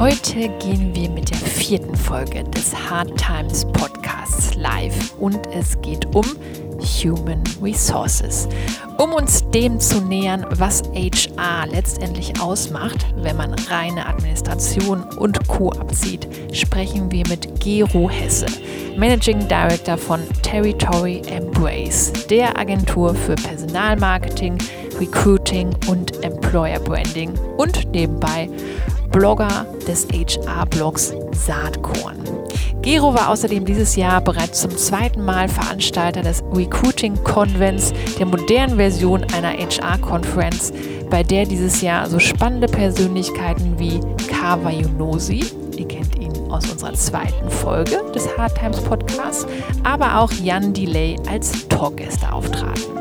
Heute gehen wir mit der vierten Folge des Hard Times Podcasts live und es geht um Human Resources. Um uns dem zu nähern, was HR letztendlich ausmacht, wenn man reine Administration und Co. abzieht, sprechen wir mit Gero Hesse, Managing Director von Territory Embrace, der Agentur für Personalmarketing, Recruiting und Employer Branding und nebenbei Blogger des HR-Blogs Saatkorn. Gero war außerdem dieses Jahr bereits zum zweiten Mal Veranstalter des Recruiting Convents, der modernen Version einer HR-Konferenz, bei der dieses Jahr so spannende Persönlichkeiten wie Kawa Yunosi, ihr kennt ihn aus unserer zweiten Folge des Hard Times Podcasts, aber auch Jan Delay als Talkgäste auftraten.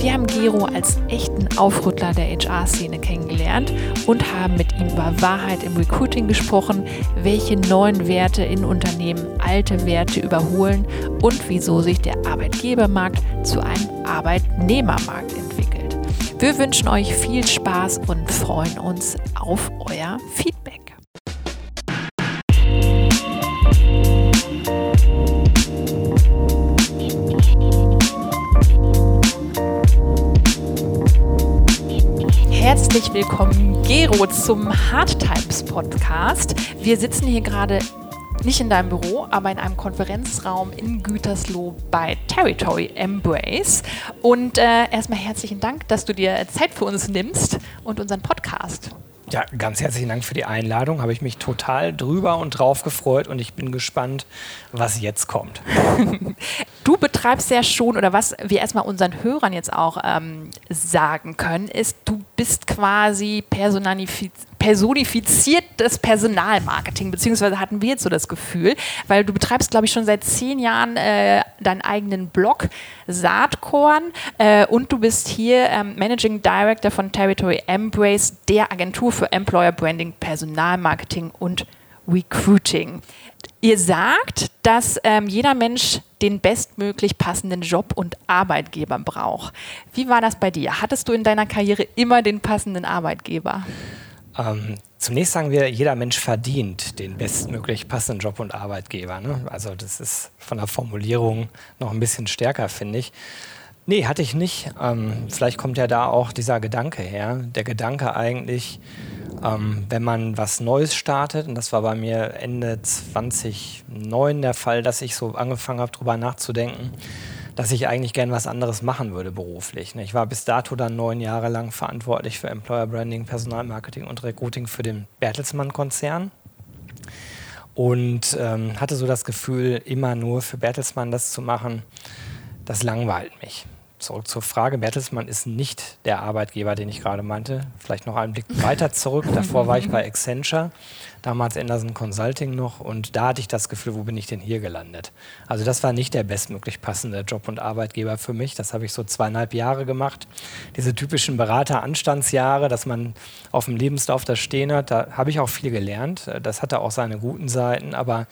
Wir haben Gero als echten Aufrüttler der HR-Szene kennengelernt und haben mit ihm über Wahrheit im Recruiting gesprochen, welche neuen Werte in Unternehmen alte Werte überholen und wieso sich der Arbeitgebermarkt zu einem Arbeitnehmermarkt entwickelt. Wir wünschen euch viel Spaß und freuen uns auf euer Feedback. Herzlich willkommen, Gero, zum Hard Times Podcast. Wir sitzen hier gerade nicht in deinem Büro, aber in einem Konferenzraum in Gütersloh bei Territory Embrace. Und äh, erstmal herzlichen Dank, dass du dir Zeit für uns nimmst und unseren Podcast. Ja, ganz herzlichen Dank für die Einladung. Habe ich mich total drüber und drauf gefreut und ich bin gespannt, was jetzt kommt. du betreibst ja schon, oder was wir erstmal unseren Hörern jetzt auch ähm, sagen können, ist, du bist quasi personifiziertes Personalmarketing, beziehungsweise hatten wir jetzt so das Gefühl, weil du betreibst, glaube ich, schon seit zehn Jahren äh, deinen eigenen Blog Saatkorn äh, und du bist hier ähm, Managing Director von Territory Embrace, der Agentur für Employer Branding, Personalmarketing und Recruiting. Ihr sagt, dass ähm, jeder Mensch den bestmöglich passenden Job und Arbeitgeber braucht. Wie war das bei dir? Hattest du in deiner Karriere immer den passenden Arbeitgeber? Ähm, zunächst sagen wir, jeder Mensch verdient den bestmöglich passenden Job und Arbeitgeber. Ne? Also das ist von der Formulierung noch ein bisschen stärker, finde ich. Nee, hatte ich nicht. Ähm, vielleicht kommt ja da auch dieser Gedanke her. Der Gedanke eigentlich, ähm, wenn man was Neues startet, und das war bei mir Ende 2009 der Fall, dass ich so angefangen habe, darüber nachzudenken, dass ich eigentlich gern was anderes machen würde beruflich. Ne? Ich war bis dato dann neun Jahre lang verantwortlich für Employer Branding, Personalmarketing und Recruiting für den Bertelsmann-Konzern und ähm, hatte so das Gefühl, immer nur für Bertelsmann das zu machen, das langweilt mich zurück zur Frage. Bertelsmann ist nicht der Arbeitgeber, den ich gerade meinte. Vielleicht noch einen Blick weiter zurück. Davor war ich bei Accenture, damals Anderson Consulting noch. Und da hatte ich das Gefühl, wo bin ich denn hier gelandet? Also das war nicht der bestmöglich passende Job und Arbeitgeber für mich. Das habe ich so zweieinhalb Jahre gemacht. Diese typischen Berater-Anstandsjahre, dass man auf dem Lebenslauf da stehen hat, da habe ich auch viel gelernt. Das hatte auch seine guten Seiten, aber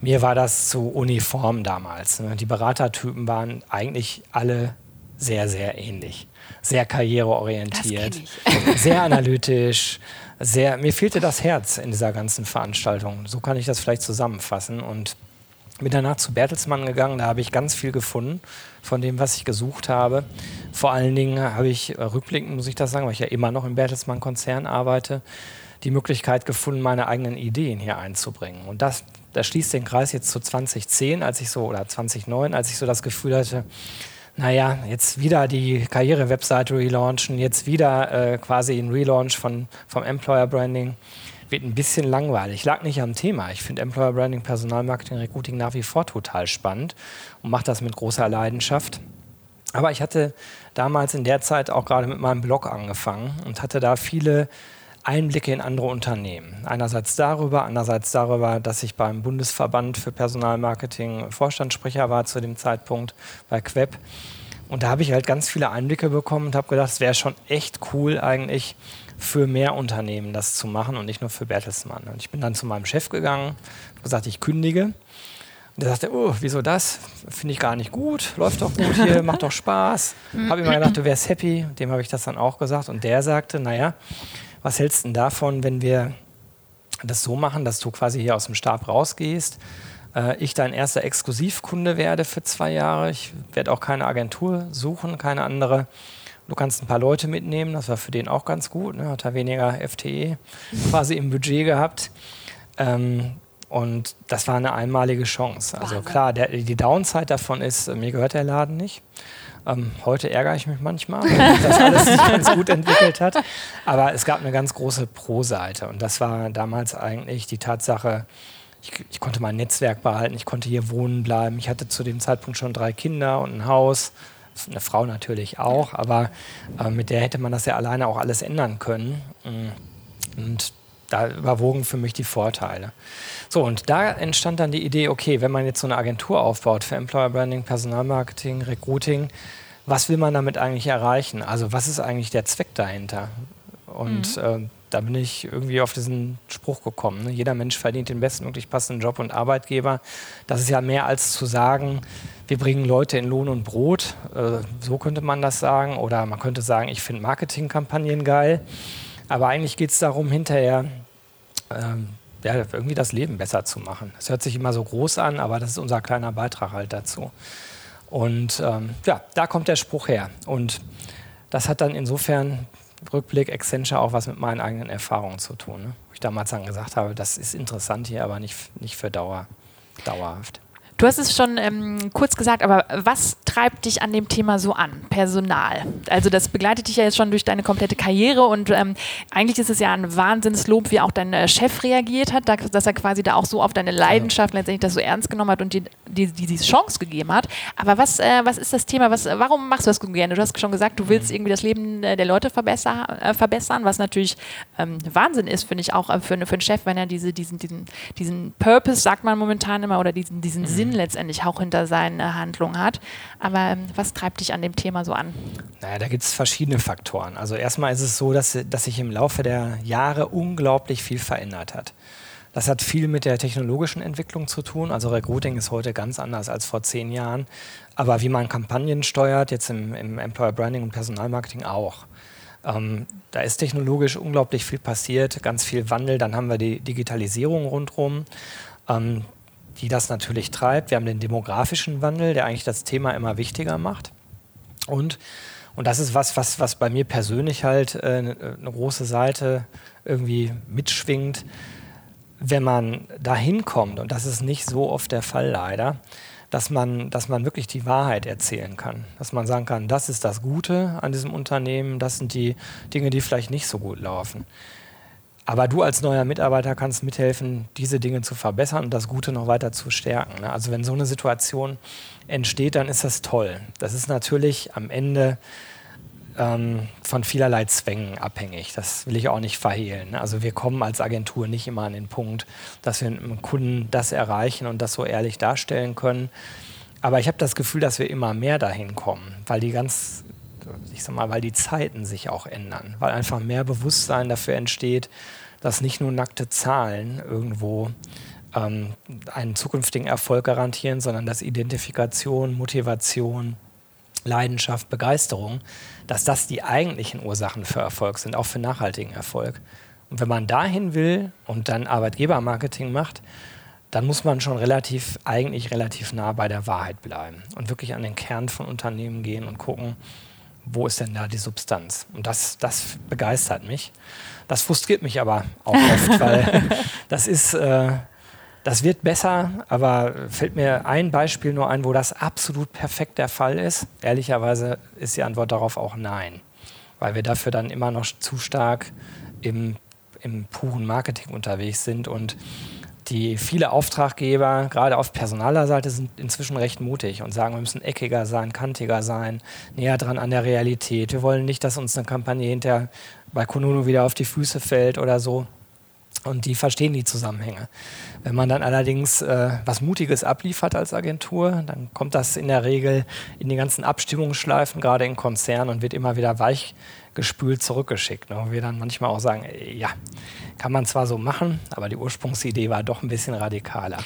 mir war das zu uniform damals. Die Beratertypen waren eigentlich alle sehr, sehr ähnlich. Sehr karriereorientiert, sehr analytisch, sehr, mir fehlte das Herz in dieser ganzen Veranstaltung. So kann ich das vielleicht zusammenfassen. Und bin danach zu Bertelsmann gegangen, da habe ich ganz viel gefunden von dem, was ich gesucht habe. Vor allen Dingen habe ich, äh, rückblickend muss ich das sagen, weil ich ja immer noch im Bertelsmann-Konzern arbeite, die Möglichkeit gefunden, meine eigenen Ideen hier einzubringen. Und das, das schließt den Kreis jetzt zu 2010, als ich so, oder 2009, als ich so das Gefühl hatte, naja, jetzt wieder die Karriere-Webseite relaunchen, jetzt wieder äh, quasi ein Relaunch von, vom Employer Branding. Wird ein bisschen langweilig. Lag nicht am Thema. Ich finde Employer Branding, Personalmarketing, Recruiting nach wie vor total spannend und mache das mit großer Leidenschaft. Aber ich hatte damals in der Zeit auch gerade mit meinem Blog angefangen und hatte da viele Einblicke in andere Unternehmen. Einerseits darüber, andererseits darüber, dass ich beim Bundesverband für Personalmarketing Vorstandssprecher war zu dem Zeitpunkt bei Queb. Und da habe ich halt ganz viele Einblicke bekommen und habe gedacht, es wäre schon echt cool eigentlich für mehr Unternehmen das zu machen und nicht nur für Bertelsmann. Und ich bin dann zu meinem Chef gegangen, habe gesagt, ich kündige. Und der sagte, oh, wieso das? Finde ich gar nicht gut, läuft doch gut hier, macht doch Spaß. habe immer gedacht, du wärst happy. Dem habe ich das dann auch gesagt. Und der sagte, naja, was hältst du denn davon, wenn wir das so machen, dass du quasi hier aus dem Stab rausgehst, äh, ich dein erster Exklusivkunde werde für zwei Jahre. Ich werde auch keine Agentur suchen, keine andere. Du kannst ein paar Leute mitnehmen, das war für den auch ganz gut. Ne? Hat er weniger FTE quasi im Budget gehabt. Ähm, und das war eine einmalige Chance. Also Wahnsinn. klar, der, die Downside davon ist, mir gehört der Laden nicht. Ähm, heute ärgere ich mich manchmal, weil das alles nicht ganz gut entwickelt hat. Aber es gab eine ganz große Pro-Seite. Und das war damals eigentlich die Tatsache, ich, ich, konnte mein Netzwerk behalten, ich konnte hier wohnen bleiben. Ich hatte zu dem Zeitpunkt schon drei Kinder und ein Haus. Eine Frau natürlich auch, aber äh, mit der hätte man das ja alleine auch alles ändern können. Und da überwogen für mich die Vorteile. So, und da entstand dann die Idee, okay, wenn man jetzt so eine Agentur aufbaut für Employer Branding, Personalmarketing, Recruiting, was will man damit eigentlich erreichen? Also was ist eigentlich der Zweck dahinter? Und mhm. äh, da bin ich irgendwie auf diesen Spruch gekommen. Ne? Jeder Mensch verdient den bestmöglich passenden Job und Arbeitgeber. Das ist ja mehr als zu sagen, wir bringen Leute in Lohn und Brot. Äh, so könnte man das sagen. Oder man könnte sagen, ich finde Marketingkampagnen geil. Aber eigentlich geht es darum, hinterher ähm, ja, irgendwie das Leben besser zu machen. Das hört sich immer so groß an, aber das ist unser kleiner Beitrag halt dazu. Und ähm, ja, da kommt der Spruch her. Und das hat dann insofern Rückblick Accenture auch was mit meinen eigenen Erfahrungen zu tun. Ne? Wo ich damals dann gesagt habe, das ist interessant hier, aber nicht, nicht für Dauer, dauerhaft. Du hast es schon ähm, kurz gesagt, aber was treibt dich an dem Thema so an? Personal. Also das begleitet dich ja jetzt schon durch deine komplette Karriere und ähm, eigentlich ist es ja ein Wahnsinnslob, wie auch dein äh, Chef reagiert hat, dass er quasi da auch so auf deine Leidenschaft letztendlich das so ernst genommen hat und dir die, die, diese Chance gegeben hat. Aber was, äh, was ist das Thema? Was, warum machst du das gerne? Du hast schon gesagt, du willst mhm. irgendwie das Leben äh, der Leute verbessern, äh, verbessern was natürlich ähm, Wahnsinn ist, finde ich auch für, für einen Chef, wenn er diese, diesen, diesen, diesen Purpose, sagt man momentan immer, oder diesen, diesen mhm. Sinn Sinn letztendlich auch hinter seinen äh, Handlungen hat. Aber ähm, was treibt dich an dem Thema so an? Naja, da gibt es verschiedene Faktoren. Also erstmal ist es so, dass, dass sich im Laufe der Jahre unglaublich viel verändert hat. Das hat viel mit der technologischen Entwicklung zu tun. Also Recruiting ist heute ganz anders als vor zehn Jahren. Aber wie man Kampagnen steuert, jetzt im, im Employer Branding und Personalmarketing auch. Ähm, da ist technologisch unglaublich viel passiert, ganz viel Wandel. Dann haben wir die Digitalisierung rundherum. Ähm, die das natürlich treibt. Wir haben den demografischen Wandel, der eigentlich das Thema immer wichtiger macht. Und, und das ist was, was, was bei mir persönlich halt äh, eine große Seite irgendwie mitschwingt. Wenn man da hinkommt, und das ist nicht so oft der Fall leider, dass man, dass man wirklich die Wahrheit erzählen kann. Dass man sagen kann, das ist das Gute an diesem Unternehmen, das sind die Dinge, die vielleicht nicht so gut laufen. Aber du als neuer Mitarbeiter kannst mithelfen, diese Dinge zu verbessern und das Gute noch weiter zu stärken. Ne? Also wenn so eine Situation entsteht, dann ist das toll. Das ist natürlich am Ende ähm, von vielerlei Zwängen abhängig. Das will ich auch nicht verhehlen. Ne? Also wir kommen als Agentur nicht immer an den Punkt, dass wir einem Kunden das erreichen und das so ehrlich darstellen können. Aber ich habe das Gefühl, dass wir immer mehr dahin kommen, weil die ganz ich sag mal, weil die Zeiten sich auch ändern, weil einfach mehr Bewusstsein dafür entsteht, dass nicht nur nackte Zahlen irgendwo ähm, einen zukünftigen Erfolg garantieren, sondern dass Identifikation, Motivation, Leidenschaft, Begeisterung, dass das die eigentlichen Ursachen für Erfolg sind, auch für nachhaltigen Erfolg. Und wenn man dahin will und dann Arbeitgebermarketing macht, dann muss man schon relativ, eigentlich relativ nah bei der Wahrheit bleiben und wirklich an den Kern von Unternehmen gehen und gucken, wo ist denn da die Substanz? Und das, das begeistert mich. Das frustriert mich aber auch oft, weil das ist, äh, das wird besser, aber fällt mir ein Beispiel nur ein, wo das absolut perfekt der Fall ist. Ehrlicherweise ist die Antwort darauf auch nein, weil wir dafür dann immer noch zu stark im, im puren Marketing unterwegs sind und die viele Auftraggeber, gerade auf personaler Seite, sind inzwischen recht mutig und sagen, wir müssen eckiger sein, kantiger sein, näher dran an der Realität. Wir wollen nicht, dass uns eine Kampagne hinter bei Konono wieder auf die Füße fällt oder so. Und die verstehen die Zusammenhänge. Wenn man dann allerdings äh, was Mutiges abliefert als Agentur, dann kommt das in der Regel in die ganzen Abstimmungsschleifen, gerade in Konzernen, und wird immer wieder weichgespült zurückgeschickt. Ne? Wo wir dann manchmal auch sagen, ja, kann man zwar so machen, aber die Ursprungsidee war doch ein bisschen radikaler.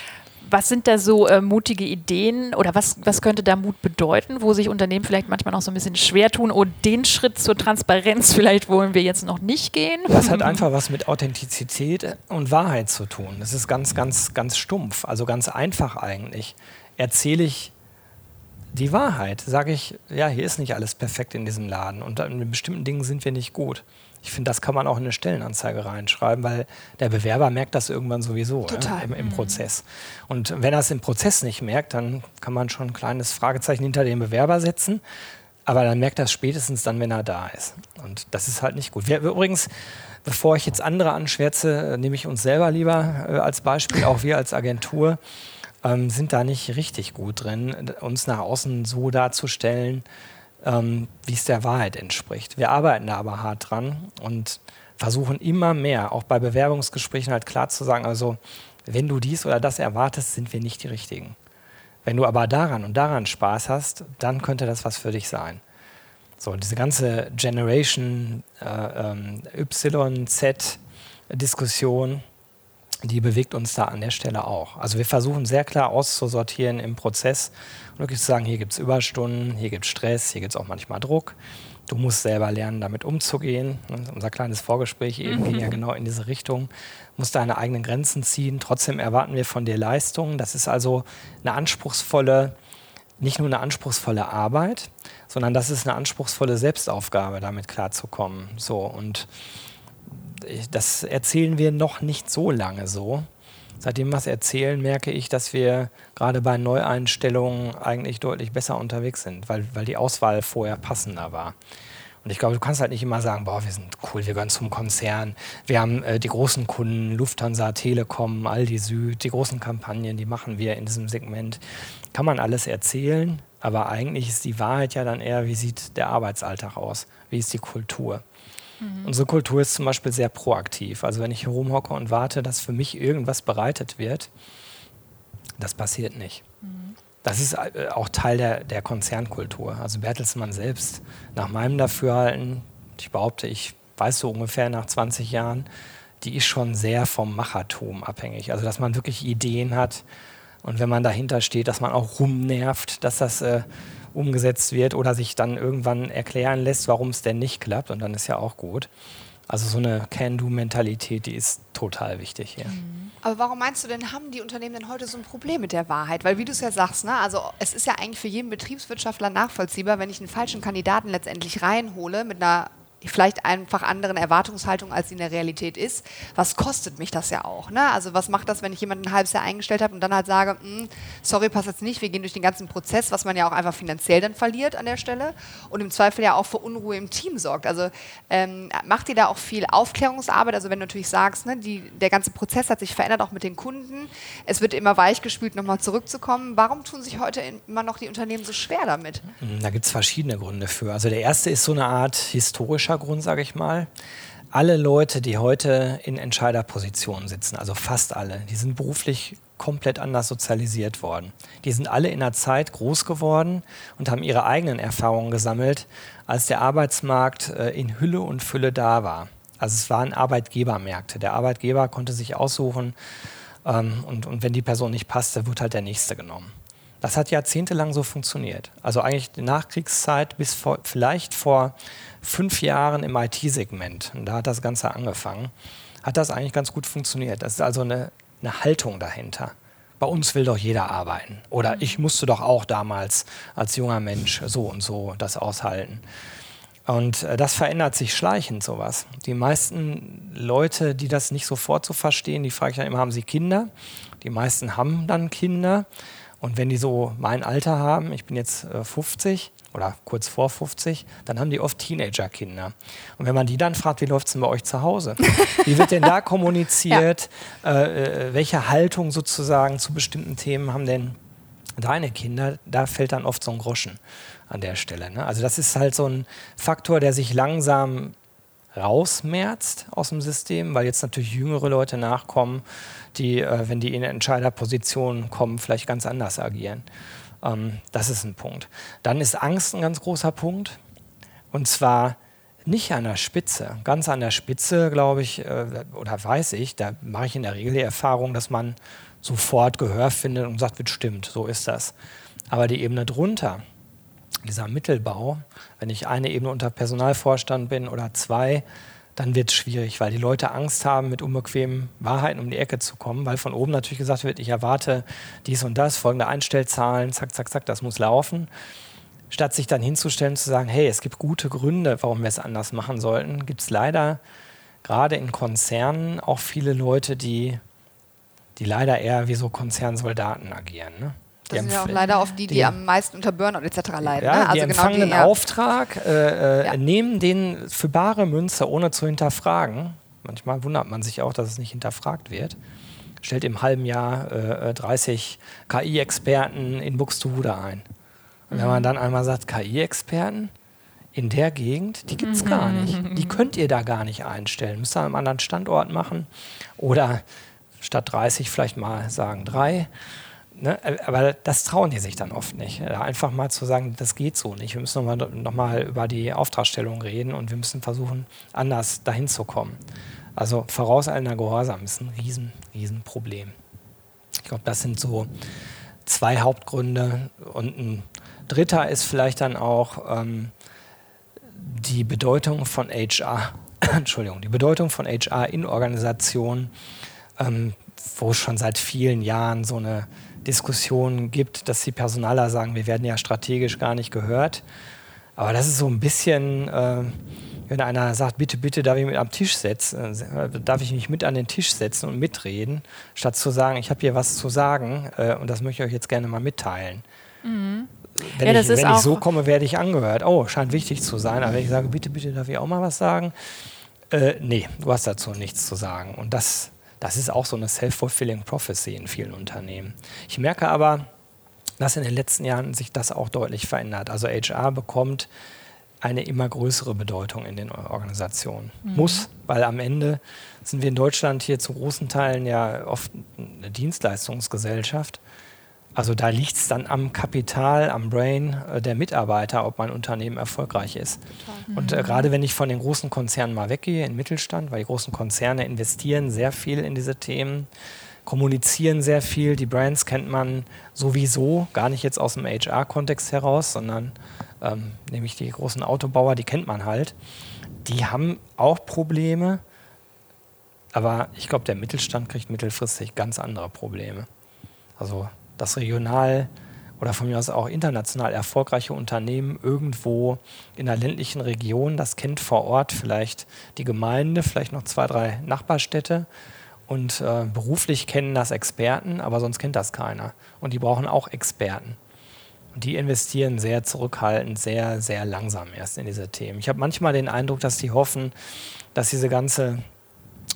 Was sind da so äh, mutige Ideen oder was, was könnte da Mut bedeuten, wo sich Unternehmen vielleicht manchmal noch so ein bisschen schwer tun und den Schritt zur Transparenz vielleicht wollen wir jetzt noch nicht gehen? Das hat einfach was mit Authentizität und Wahrheit zu tun. Das ist ganz, ganz, ganz stumpf, also ganz einfach eigentlich. Erzähle ich die Wahrheit, sage ich, ja, hier ist nicht alles perfekt in diesem Laden und in bestimmten Dingen sind wir nicht gut. Ich finde, das kann man auch in eine Stellenanzeige reinschreiben, weil der Bewerber merkt das irgendwann sowieso ja, im, im mhm. Prozess. Und wenn er es im Prozess nicht merkt, dann kann man schon ein kleines Fragezeichen hinter den Bewerber setzen. Aber dann merkt er es spätestens dann, wenn er da ist. Und das ist halt nicht gut. Wir, übrigens, bevor ich jetzt andere anschwärze, nehme ich uns selber lieber äh, als Beispiel, auch wir als Agentur ähm, sind da nicht richtig gut drin, uns nach außen so darzustellen, ähm, wie es der Wahrheit entspricht. Wir arbeiten da aber hart dran und versuchen immer mehr, auch bei Bewerbungsgesprächen halt klar zu sagen, also wenn du dies oder das erwartest, sind wir nicht die Richtigen. Wenn du aber daran und daran Spaß hast, dann könnte das was für dich sein. So, diese ganze Generation äh, ähm, Y, Z Diskussion, die bewegt uns da an der Stelle auch. Also wir versuchen sehr klar auszusortieren im Prozess und wirklich zu sagen, hier gibt es Überstunden, hier gibt es Stress, hier gibt es auch manchmal Druck. Du musst selber lernen, damit umzugehen. Unser kleines Vorgespräch eben ging ja genau in diese Richtung. Du musst deine eigenen Grenzen ziehen. Trotzdem erwarten wir von dir Leistung. Das ist also eine anspruchsvolle, nicht nur eine anspruchsvolle Arbeit, sondern das ist eine anspruchsvolle Selbstaufgabe, damit klarzukommen. So und das erzählen wir noch nicht so lange so. Seitdem wir es erzählen, merke ich, dass wir gerade bei Neueinstellungen eigentlich deutlich besser unterwegs sind, weil, weil die Auswahl vorher passender war. Und ich glaube, du kannst halt nicht immer sagen, boah, wir sind cool, wir gehören zum Konzern. Wir haben äh, die großen Kunden, Lufthansa, Telekom, Aldi Süd, die großen Kampagnen, die machen wir in diesem Segment. Kann man alles erzählen, aber eigentlich ist die Wahrheit ja dann eher, wie sieht der Arbeitsalltag aus? Wie ist die Kultur? Mhm. Unsere Kultur ist zum Beispiel sehr proaktiv. Also wenn ich hier rumhocke und warte, dass für mich irgendwas bereitet wird, das passiert nicht. Mhm. Das ist äh, auch Teil der, der Konzernkultur. Also Bertelsmann selbst, nach meinem Dafürhalten, ich behaupte, ich weiß so ungefähr nach 20 Jahren, die ist schon sehr vom Machertum abhängig. Also dass man wirklich Ideen hat und wenn man dahinter steht, dass man auch rumnervt, dass das äh, umgesetzt wird oder sich dann irgendwann erklären lässt, warum es denn nicht klappt. Und dann ist ja auch gut. Also so eine Can-Do-Mentalität, die ist total wichtig hier. Mhm. Aber warum meinst du denn, haben die Unternehmen denn heute so ein Problem mit der Wahrheit? Weil wie du es ja sagst, ne, also es ist ja eigentlich für jeden Betriebswirtschaftler nachvollziehbar, wenn ich einen falschen Kandidaten letztendlich reinhole mit einer vielleicht einfach anderen Erwartungshaltung, als sie in der Realität ist. Was kostet mich das ja auch? Ne? Also was macht das, wenn ich jemanden ein halbes Jahr eingestellt habe und dann halt sage, hm, sorry, passt jetzt nicht, wir gehen durch den ganzen Prozess, was man ja auch einfach finanziell dann verliert an der Stelle und im Zweifel ja auch für Unruhe im Team sorgt. Also ähm, macht ihr da auch viel Aufklärungsarbeit? Also wenn du natürlich sagst, ne, die, der ganze Prozess hat sich verändert, auch mit den Kunden, es wird immer weichgespült, nochmal zurückzukommen. Warum tun sich heute immer noch die Unternehmen so schwer damit? Da gibt es verschiedene Gründe für. Also der erste ist so eine Art historischer Hintergrund, sage ich mal. Alle Leute, die heute in Entscheiderpositionen sitzen, also fast alle, die sind beruflich komplett anders sozialisiert worden. Die sind alle in einer Zeit groß geworden und haben ihre eigenen Erfahrungen gesammelt, als der Arbeitsmarkt äh, in Hülle und Fülle da war. Also es waren Arbeitgebermärkte. Der Arbeitgeber konnte sich aussuchen ähm, und, und wenn die Person nicht passte, wird halt der nächste genommen. Das hat jahrzehntelang so funktioniert. Also eigentlich die Nachkriegszeit bis vor, vielleicht vor fünf Jahren im IT-Segment, und da hat das Ganze angefangen, hat das eigentlich ganz gut funktioniert. Das ist also eine, eine Haltung dahinter. Bei uns will doch jeder arbeiten. Oder mhm. ich musste doch auch damals als junger Mensch so und so das aushalten. Und äh, das verändert sich schleichend, sowas. Die meisten Leute, die das nicht sofort so verstehen, die frage ich dann immer, haben sie Kinder? Die meisten haben dann Kinder. Und wenn die so mein Alter haben, ich bin jetzt äh, 50 oder kurz vor 50, dann haben die oft Teenagerkinder. Und wenn man die dann fragt, wie läuft es denn bei euch zu Hause? Wie wird denn da kommuniziert? ja. äh, äh, welche Haltung sozusagen zu bestimmten Themen haben denn deine Kinder? Da fällt dann oft so ein Groschen an der Stelle. Ne? Also das ist halt so ein Faktor, der sich langsam rausmerzt aus dem System, weil jetzt natürlich jüngere Leute nachkommen, die, äh, wenn die in Entscheiderpositionen kommen, vielleicht ganz anders agieren. Ähm, das ist ein Punkt. Dann ist Angst ein ganz großer Punkt. Und zwar nicht an der Spitze. Ganz an der Spitze, glaube ich, äh, oder weiß ich, da mache ich in der Regel die Erfahrung, dass man sofort Gehör findet und sagt, wird stimmt, so ist das. Aber die Ebene drunter, dieser Mittelbau, wenn ich eine Ebene unter Personalvorstand bin oder zwei, dann wird es schwierig, weil die Leute Angst haben, mit unbequemen Wahrheiten um die Ecke zu kommen, weil von oben natürlich gesagt wird, ich erwarte dies und das, folgende Einstellzahlen, zack, zack, zack, das muss laufen. Statt sich dann hinzustellen und zu sagen, hey, es gibt gute Gründe, warum wir es anders machen sollten, gibt es leider gerade in Konzernen auch viele Leute, die, die leider eher wie so Konzernsoldaten agieren. Ne? Das sind ja auch leider oft die, die, die, am meisten unter Burnout etc. leiden. Ja, ne? also die genau empfangen genau einen Auftrag, äh, äh, ja. nehmen den für bare Münze, ohne zu hinterfragen. Manchmal wundert man sich auch, dass es nicht hinterfragt wird. Stellt im halben Jahr äh, 30 äh, KI-Experten in Buxtehude ein. Und wenn man mhm. dann einmal sagt, KI-Experten in der Gegend, die gibt es gar mhm. nicht. Die könnt ihr da gar nicht einstellen. Müsst ihr an einem anderen Standort machen. Oder statt 30 vielleicht mal sagen drei. Ne? Aber das trauen die sich dann oft nicht. Einfach mal zu sagen, das geht so nicht. Wir müssen nochmal noch mal über die Auftragstellung reden und wir müssen versuchen, anders dahin zu kommen. Also vorauseilender Gehorsam ist ein riesen, riesen Problem. Ich glaube, das sind so zwei Hauptgründe. Und ein dritter ist vielleicht dann auch ähm, die Bedeutung von HR. Entschuldigung, die Bedeutung von HR in Organisationen, ähm, wo schon seit vielen Jahren so eine Diskussionen gibt, dass die Personaler sagen, wir werden ja strategisch gar nicht gehört. Aber das ist so ein bisschen, äh, wenn einer sagt, bitte, bitte, darf ich mich am Tisch setzen, äh, darf ich mich mit an den Tisch setzen und mitreden, statt zu sagen, ich habe hier was zu sagen äh, und das möchte ich euch jetzt gerne mal mitteilen. Mhm. Wenn, ja, ich, wenn ich so komme, werde ich angehört. Oh, scheint wichtig zu sein. Aber wenn ich sage, bitte, bitte, darf ich auch mal was sagen? Äh, nee, du hast dazu nichts zu sagen. Und das das ist auch so eine self-fulfilling prophecy in vielen Unternehmen. Ich merke aber, dass in den letzten Jahren sich das auch deutlich verändert. Also HR bekommt eine immer größere Bedeutung in den Organisationen. Mhm. Muss, weil am Ende sind wir in Deutschland hier zu großen Teilen ja oft eine Dienstleistungsgesellschaft. Also da liegt es dann am Kapital, am Brain äh, der Mitarbeiter, ob mein Unternehmen erfolgreich ist. Total. Und äh, mhm. gerade wenn ich von den großen Konzernen mal weggehe, in Mittelstand, weil die großen Konzerne investieren sehr viel in diese Themen, kommunizieren sehr viel, die Brands kennt man sowieso, gar nicht jetzt aus dem HR-Kontext heraus, sondern ähm, nämlich die großen Autobauer, die kennt man halt. Die haben auch Probleme, aber ich glaube, der Mittelstand kriegt mittelfristig ganz andere Probleme. Also dass regional oder von mir aus auch international erfolgreiche Unternehmen irgendwo in einer ländlichen Region, das kennt vor Ort vielleicht die Gemeinde, vielleicht noch zwei, drei Nachbarstädte und äh, beruflich kennen das Experten, aber sonst kennt das keiner. Und die brauchen auch Experten. Und die investieren sehr zurückhaltend, sehr, sehr langsam erst in diese Themen. Ich habe manchmal den Eindruck, dass die hoffen, dass diese ganze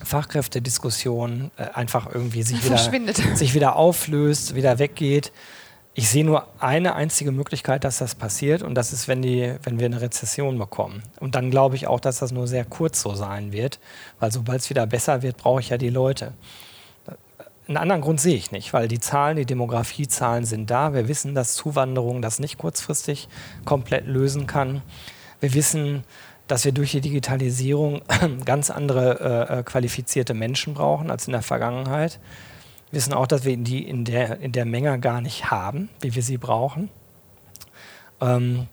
Fachkräftediskussion äh, einfach irgendwie sich wieder, sich wieder auflöst, wieder weggeht. Ich sehe nur eine einzige Möglichkeit, dass das passiert und das ist, wenn, die, wenn wir eine Rezession bekommen. Und dann glaube ich auch, dass das nur sehr kurz so sein wird, weil sobald es wieder besser wird, brauche ich ja die Leute. Einen anderen Grund sehe ich nicht, weil die Zahlen, die Demografiezahlen sind da. Wir wissen, dass Zuwanderung das nicht kurzfristig komplett lösen kann. Wir wissen, dass wir durch die Digitalisierung ganz andere äh, äh, qualifizierte Menschen brauchen als in der Vergangenheit. Wir wissen auch, dass wir die in der, in der Menge gar nicht haben, wie wir sie brauchen. Ähm,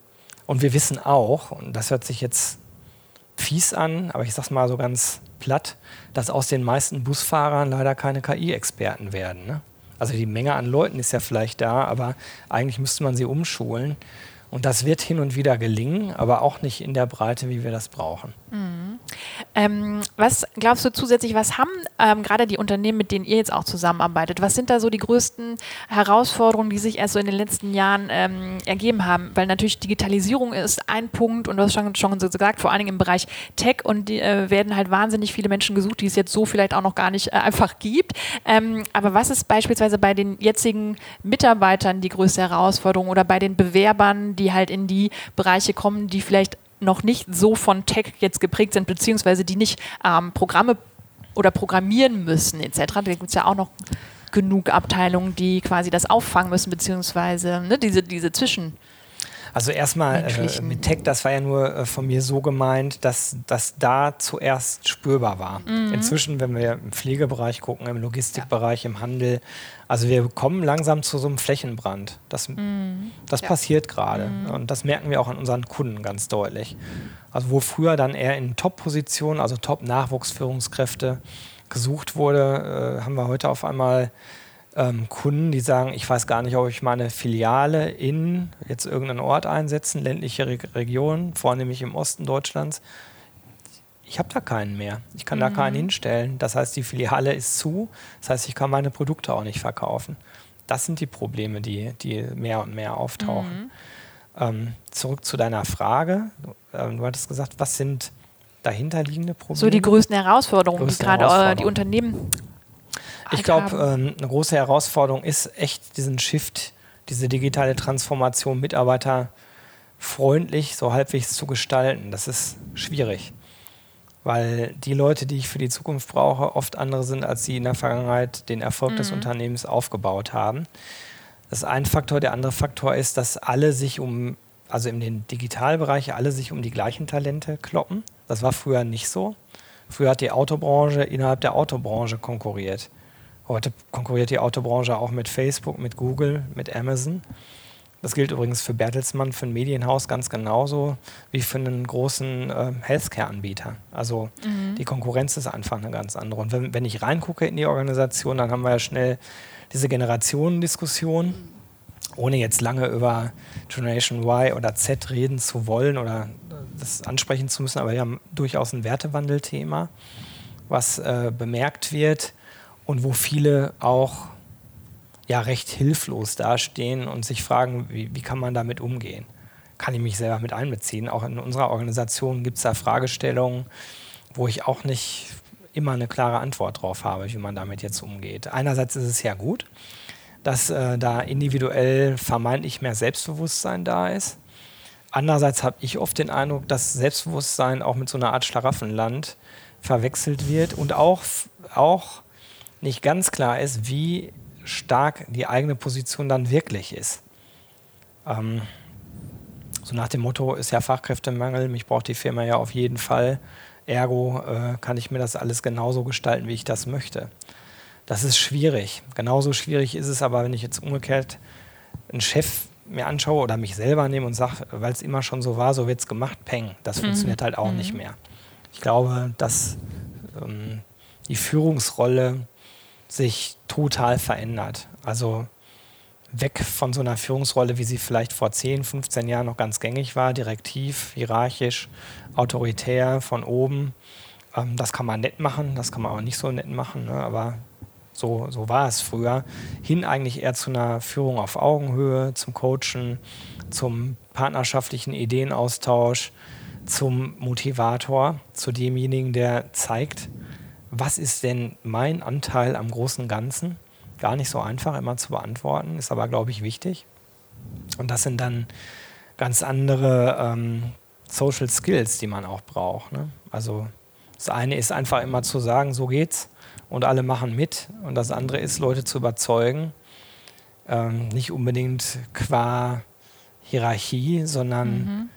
und wir wissen auch, und das hört sich jetzt fies an, aber ich sage es mal so ganz platt, dass aus den meisten Busfahrern leider keine KI-Experten werden. Ne? Also die Menge an Leuten ist ja vielleicht da, aber eigentlich müsste man sie umschulen. Und das wird hin und wieder gelingen, aber auch nicht in der Breite, wie wir das brauchen. Mhm. Ähm, was glaubst du zusätzlich, was haben ähm, gerade die Unternehmen, mit denen ihr jetzt auch zusammenarbeitet, was sind da so die größten Herausforderungen, die sich erst so in den letzten Jahren ähm, ergeben haben? Weil natürlich Digitalisierung ist ein Punkt und du hast schon, schon gesagt, vor allen Dingen im Bereich Tech und die, äh, werden halt wahnsinnig viele Menschen gesucht, die es jetzt so vielleicht auch noch gar nicht äh, einfach gibt. Ähm, aber was ist beispielsweise bei den jetzigen Mitarbeitern die größte Herausforderung oder bei den Bewerbern, die halt in die Bereiche kommen, die vielleicht noch nicht so von Tech jetzt geprägt sind, beziehungsweise die nicht ähm, Programme oder programmieren müssen etc. Da gibt es ja auch noch genug Abteilungen, die quasi das auffangen müssen, beziehungsweise ne, diese, diese Zwischen. Also erstmal äh, mit Tech, das war ja nur äh, von mir so gemeint, dass das da zuerst spürbar war. Mhm. Inzwischen, wenn wir im Pflegebereich gucken, im Logistikbereich, ja. im Handel, also wir kommen langsam zu so einem Flächenbrand. Das, mhm. das ja. passiert gerade. Mhm. Und das merken wir auch an unseren Kunden ganz deutlich. Also wo früher dann eher in Top-Positionen, also Top-Nachwuchsführungskräfte gesucht wurde, äh, haben wir heute auf einmal ähm, Kunden, die sagen, ich weiß gar nicht, ob ich meine Filiale in jetzt irgendeinen Ort einsetzen, ländliche Re Region, vornehmlich im Osten Deutschlands. Ich habe da keinen mehr. Ich kann mhm. da keinen hinstellen. Das heißt, die Filiale ist zu. Das heißt, ich kann meine Produkte auch nicht verkaufen. Das sind die Probleme, die, die mehr und mehr auftauchen. Mhm. Ähm, zurück zu deiner Frage. Du, ähm, du hattest gesagt, was sind dahinterliegende Probleme? So die größten Herausforderungen, größten die gerade äh, die Unternehmen ich glaube, ähm, eine große Herausforderung ist echt diesen Shift, diese digitale Transformation mitarbeiterfreundlich, so halbwegs zu gestalten. Das ist schwierig, weil die Leute, die ich für die Zukunft brauche, oft andere sind, als sie in der Vergangenheit den Erfolg mhm. des Unternehmens aufgebaut haben. Das ist ein Faktor. Der andere Faktor ist, dass alle sich um, also in den Digitalbereich, alle sich um die gleichen Talente kloppen. Das war früher nicht so. Früher hat die Autobranche innerhalb der Autobranche konkurriert. Heute konkurriert die Autobranche auch mit Facebook, mit Google, mit Amazon. Das gilt übrigens für Bertelsmann, für ein Medienhaus ganz genauso wie für einen großen äh, Healthcare-Anbieter. Also mhm. die Konkurrenz ist einfach eine ganz andere. Und wenn, wenn ich reingucke in die Organisation, dann haben wir ja schnell diese Generationendiskussion, ohne jetzt lange über Generation Y oder Z reden zu wollen oder das ansprechen zu müssen, aber wir haben durchaus ein Wertewandelthema, was äh, bemerkt wird und wo viele auch ja recht hilflos dastehen und sich fragen, wie, wie kann man damit umgehen? Kann ich mich selber mit einbeziehen? Auch in unserer Organisation gibt es da Fragestellungen, wo ich auch nicht immer eine klare Antwort drauf habe, wie man damit jetzt umgeht. Einerseits ist es ja gut, dass äh, da individuell vermeintlich mehr Selbstbewusstsein da ist. Andererseits habe ich oft den Eindruck, dass Selbstbewusstsein auch mit so einer Art Schlaraffenland verwechselt wird und auch, auch nicht ganz klar ist, wie stark die eigene Position dann wirklich ist. Ähm, so nach dem Motto ist ja Fachkräftemangel, mich braucht die Firma ja auf jeden Fall, ergo äh, kann ich mir das alles genauso gestalten, wie ich das möchte. Das ist schwierig. Genauso schwierig ist es aber, wenn ich jetzt umgekehrt einen Chef mir anschaue oder mich selber nehme und sage, weil es immer schon so war, so wird es gemacht, peng. Das mhm. funktioniert halt auch mhm. nicht mehr. Ich glaube, dass ähm, die Führungsrolle sich total verändert. Also weg von so einer Führungsrolle, wie sie vielleicht vor 10, 15 Jahren noch ganz gängig war, direktiv, hierarchisch, autoritär, von oben. Ähm, das kann man nett machen, das kann man auch nicht so nett machen, ne? aber so, so war es früher. Hin eigentlich eher zu einer Führung auf Augenhöhe, zum Coachen, zum partnerschaftlichen Ideenaustausch, zum Motivator, zu demjenigen, der zeigt, was ist denn mein Anteil am großen Ganzen? Gar nicht so einfach immer zu beantworten, ist aber, glaube ich, wichtig. Und das sind dann ganz andere ähm, Social Skills, die man auch braucht. Ne? Also das eine ist einfach immer zu sagen, so geht's und alle machen mit. Und das andere ist, Leute zu überzeugen, ähm, nicht unbedingt qua Hierarchie, sondern mhm.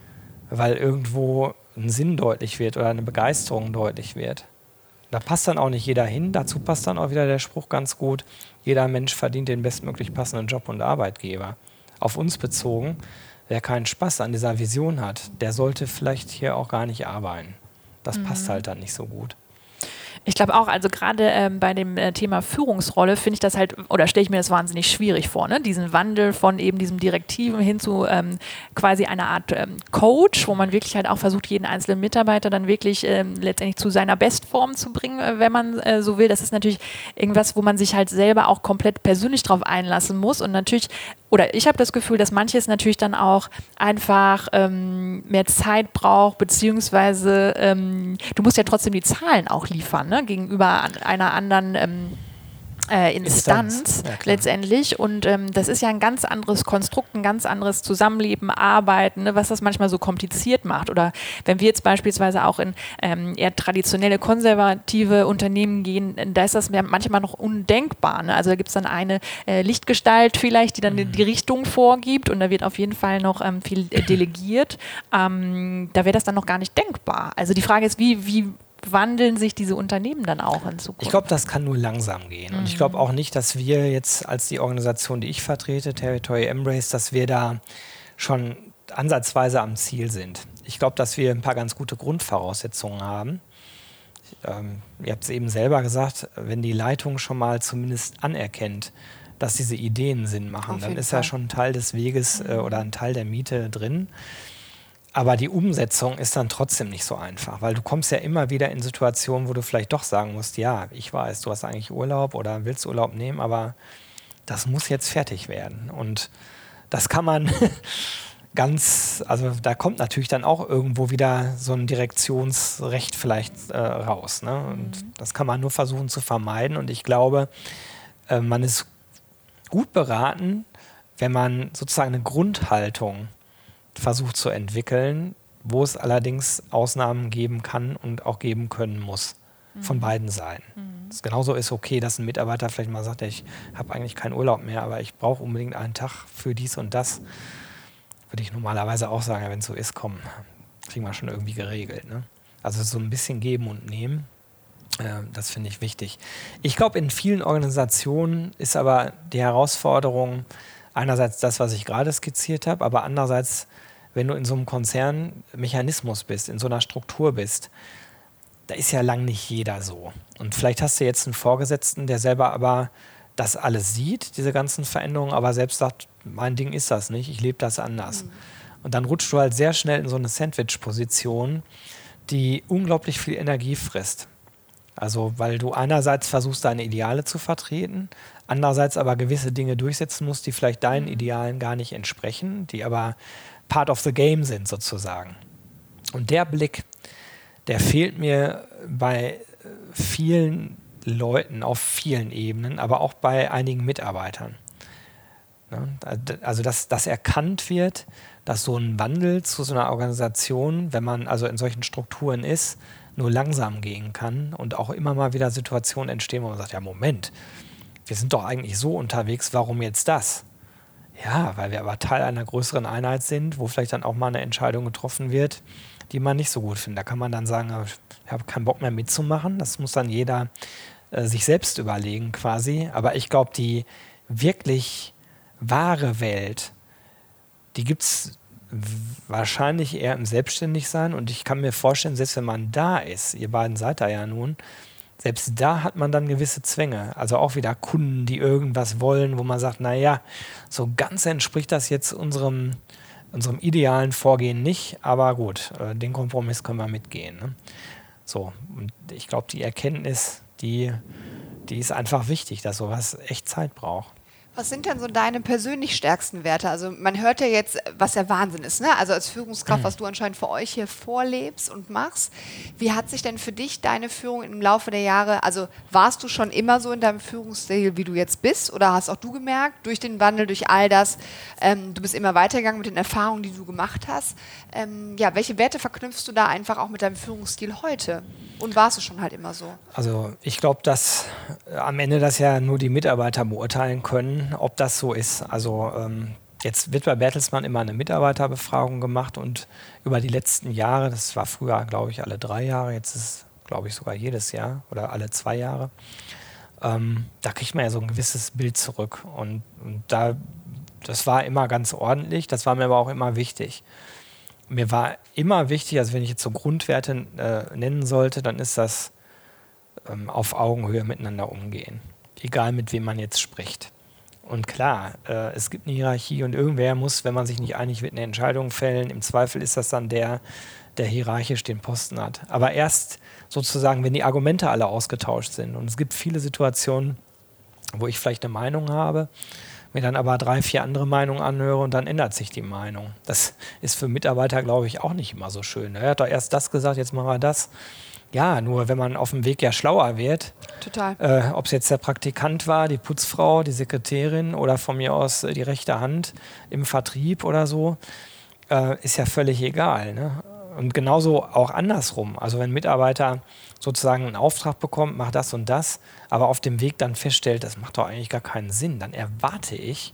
weil irgendwo ein Sinn deutlich wird oder eine Begeisterung deutlich wird. Da passt dann auch nicht jeder hin. Dazu passt dann auch wieder der Spruch ganz gut, jeder Mensch verdient den bestmöglich passenden Job und Arbeitgeber. Auf uns bezogen, wer keinen Spaß an dieser Vision hat, der sollte vielleicht hier auch gar nicht arbeiten. Das mhm. passt halt dann nicht so gut. Ich glaube auch, also gerade ähm, bei dem äh, Thema Führungsrolle finde ich das halt, oder stelle ich mir das wahnsinnig schwierig vor, ne? diesen Wandel von eben diesem Direktiven hin zu ähm, quasi einer Art ähm, Coach, wo man wirklich halt auch versucht, jeden einzelnen Mitarbeiter dann wirklich ähm, letztendlich zu seiner Bestform zu bringen, äh, wenn man äh, so will. Das ist natürlich irgendwas, wo man sich halt selber auch komplett persönlich drauf einlassen muss und natürlich oder ich habe das Gefühl, dass manches natürlich dann auch einfach ähm, mehr Zeit braucht, beziehungsweise ähm, du musst ja trotzdem die Zahlen auch liefern, ne? Gegenüber einer anderen ähm, äh, Instanz, Instanz. Ja, letztendlich. Und ähm, das ist ja ein ganz anderes Konstrukt, ein ganz anderes Zusammenleben, Arbeiten, ne, was das manchmal so kompliziert macht. Oder wenn wir jetzt beispielsweise auch in ähm, eher traditionelle, konservative Unternehmen gehen, da ist das manchmal noch undenkbar. Ne? Also da gibt es dann eine äh, Lichtgestalt vielleicht, die dann mhm. die Richtung vorgibt und da wird auf jeden Fall noch ähm, viel äh, delegiert. Ähm, da wäre das dann noch gar nicht denkbar. Also die Frage ist, wie, wie wandeln sich diese Unternehmen dann auch in Zukunft? Ich glaube, das kann nur langsam gehen. Mhm. Und ich mhm. glaube auch nicht, dass wir jetzt als die Organisation, die ich vertrete, Territory Embrace, dass wir da schon ansatzweise am Ziel sind. Ich glaube, dass wir ein paar ganz gute Grundvoraussetzungen haben. Ähm, ihr habt es eben selber gesagt, wenn die Leitung schon mal zumindest anerkennt, dass diese Ideen Sinn machen, dann ist Fall. ja schon ein Teil des Weges äh, oder ein Teil der Miete drin. Aber die Umsetzung ist dann trotzdem nicht so einfach, weil du kommst ja immer wieder in Situationen, wo du vielleicht doch sagen musst, ja, ich weiß, du hast eigentlich Urlaub oder willst Urlaub nehmen, aber das muss jetzt fertig werden. Und das kann man ganz, also da kommt natürlich dann auch irgendwo wieder so ein Direktionsrecht vielleicht äh, raus. Ne? Und mhm. das kann man nur versuchen zu vermeiden. Und ich glaube, äh, man ist gut beraten, wenn man sozusagen eine Grundhaltung versucht zu entwickeln, wo es allerdings Ausnahmen geben kann und auch geben können muss. Mhm. Von beiden Seiten. Mhm. Es genauso ist okay, dass ein Mitarbeiter vielleicht mal sagt, ich habe eigentlich keinen Urlaub mehr, aber ich brauche unbedingt einen Tag für dies und das. Würde ich normalerweise auch sagen, wenn es so ist, komm, kriegen wir schon irgendwie geregelt. Ne? Also so ein bisschen geben und nehmen. Äh, das finde ich wichtig. Ich glaube, in vielen Organisationen ist aber die Herausforderung einerseits das, was ich gerade skizziert habe, aber andererseits wenn du in so einem Konzernmechanismus bist, in so einer Struktur bist, da ist ja lang nicht jeder so. Und vielleicht hast du jetzt einen Vorgesetzten, der selber aber das alles sieht, diese ganzen Veränderungen, aber selbst sagt, mein Ding ist das nicht, ich lebe das anders. Mhm. Und dann rutscht du halt sehr schnell in so eine Sandwich-Position, die unglaublich viel Energie frisst. Also, weil du einerseits versuchst, deine Ideale zu vertreten, andererseits aber gewisse Dinge durchsetzen musst, die vielleicht deinen mhm. Idealen gar nicht entsprechen, die aber part of the game sind sozusagen. Und der Blick, der fehlt mir bei vielen Leuten auf vielen Ebenen, aber auch bei einigen Mitarbeitern. Also, dass, dass erkannt wird, dass so ein Wandel zu so einer Organisation, wenn man also in solchen Strukturen ist, nur langsam gehen kann und auch immer mal wieder Situationen entstehen, wo man sagt, ja Moment, wir sind doch eigentlich so unterwegs, warum jetzt das? Ja, weil wir aber Teil einer größeren Einheit sind, wo vielleicht dann auch mal eine Entscheidung getroffen wird, die man nicht so gut findet. Da kann man dann sagen, ich habe keinen Bock mehr mitzumachen. Das muss dann jeder äh, sich selbst überlegen quasi. Aber ich glaube, die wirklich wahre Welt, die gibt es wahrscheinlich eher im Selbstständigsein. Und ich kann mir vorstellen, selbst wenn man da ist, ihr beiden seid da ja nun, selbst da hat man dann gewisse Zwänge. Also auch wieder Kunden, die irgendwas wollen, wo man sagt, naja, so ganz entspricht das jetzt unserem, unserem idealen Vorgehen nicht, aber gut, äh, den Kompromiss können wir mitgehen. Ne? So, und ich glaube, die Erkenntnis, die, die ist einfach wichtig, dass sowas echt Zeit braucht. Was sind denn so deine persönlich stärksten Werte? Also man hört ja jetzt, was ja Wahnsinn ist, ne? Also als Führungskraft, mhm. was du anscheinend für euch hier vorlebst und machst. Wie hat sich denn für dich deine Führung im Laufe der Jahre, also warst du schon immer so in deinem Führungsstil, wie du jetzt bist? Oder hast auch du gemerkt, durch den Wandel, durch all das, ähm, du bist immer weitergegangen mit den Erfahrungen, die du gemacht hast. Ähm, ja, welche Werte verknüpfst du da einfach auch mit deinem Führungsstil heute? Und warst du schon halt immer so? Also ich glaube, dass äh, am Ende das ja nur die Mitarbeiter beurteilen können, ob das so ist. Also ähm, jetzt wird bei Bertelsmann immer eine Mitarbeiterbefragung gemacht und über die letzten Jahre, das war früher, glaube ich, alle drei Jahre, jetzt ist es, glaube ich, sogar jedes Jahr oder alle zwei Jahre, ähm, da kriegt man ja so ein gewisses Bild zurück. Und, und da, das war immer ganz ordentlich, das war mir aber auch immer wichtig mir war immer wichtig, also wenn ich jetzt so Grundwerte äh, nennen sollte, dann ist das ähm, auf Augenhöhe miteinander umgehen. Egal mit wem man jetzt spricht. Und klar, äh, es gibt eine Hierarchie und irgendwer muss, wenn man sich nicht einig wird, eine Entscheidung fällen. Im Zweifel ist das dann der, der hierarchisch den Posten hat. Aber erst sozusagen, wenn die Argumente alle ausgetauscht sind. Und es gibt viele Situationen, wo ich vielleicht eine Meinung habe mir dann aber drei, vier andere Meinungen anhöre und dann ändert sich die Meinung. Das ist für Mitarbeiter, glaube ich, auch nicht immer so schön. Er hat doch erst das gesagt, jetzt machen wir das. Ja, nur wenn man auf dem Weg ja schlauer wird, Total. äh, ob es jetzt der Praktikant war, die Putzfrau, die Sekretärin oder von mir aus äh, die rechte Hand im Vertrieb oder so, äh, ist ja völlig egal. Ne? Und genauso auch andersrum. Also wenn ein Mitarbeiter sozusagen einen Auftrag bekommt, macht das und das, aber auf dem Weg dann feststellt, das macht doch eigentlich gar keinen Sinn, dann erwarte ich,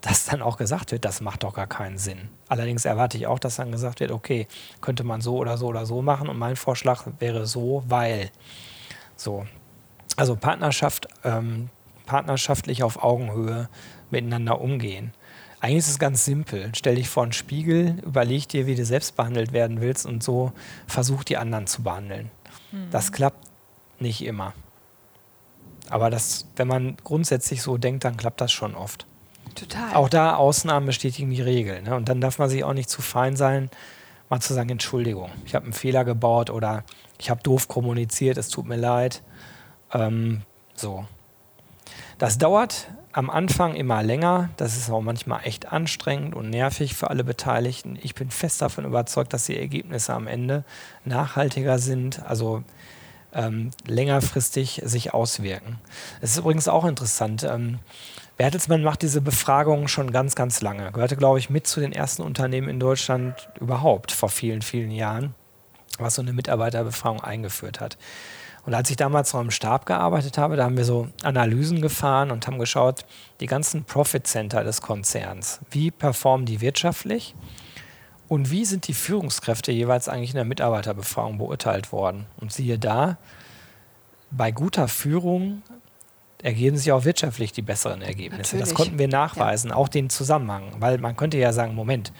dass dann auch gesagt wird, das macht doch gar keinen Sinn. Allerdings erwarte ich auch, dass dann gesagt wird, okay, könnte man so oder so oder so machen und mein Vorschlag wäre so, weil. So. Also Partnerschaft, ähm, partnerschaftlich auf Augenhöhe miteinander umgehen. Eigentlich ist es ganz simpel. Stell dich vor einen Spiegel, überleg dir, wie du selbst behandelt werden willst und so versuch die anderen zu behandeln. Das klappt nicht immer. Aber das, wenn man grundsätzlich so denkt, dann klappt das schon oft. Total. Auch da Ausnahmen bestätigen die Regel. Ne? Und dann darf man sich auch nicht zu fein sein, mal zu sagen, Entschuldigung, ich habe einen Fehler gebaut oder ich habe doof kommuniziert, es tut mir leid. Ähm, so. Das dauert am Anfang immer länger. Das ist auch manchmal echt anstrengend und nervig für alle Beteiligten. Ich bin fest davon überzeugt, dass die Ergebnisse am Ende nachhaltiger sind, also ähm, längerfristig sich auswirken. Es ist übrigens auch interessant. Ähm, Bertelsmann macht diese Befragung schon ganz, ganz lange. Gehörte, glaube ich, mit zu den ersten Unternehmen in Deutschland überhaupt vor vielen, vielen Jahren, was so eine Mitarbeiterbefragung eingeführt hat. Und als ich damals noch im Stab gearbeitet habe, da haben wir so Analysen gefahren und haben geschaut, die ganzen Profit Center des Konzerns, wie performen die wirtschaftlich und wie sind die Führungskräfte jeweils eigentlich in der Mitarbeiterbefragung beurteilt worden. Und siehe da, bei guter Führung ergeben sich auch wirtschaftlich die besseren Ergebnisse. Natürlich. Das konnten wir nachweisen, auch den Zusammenhang. Weil man könnte ja sagen, Moment,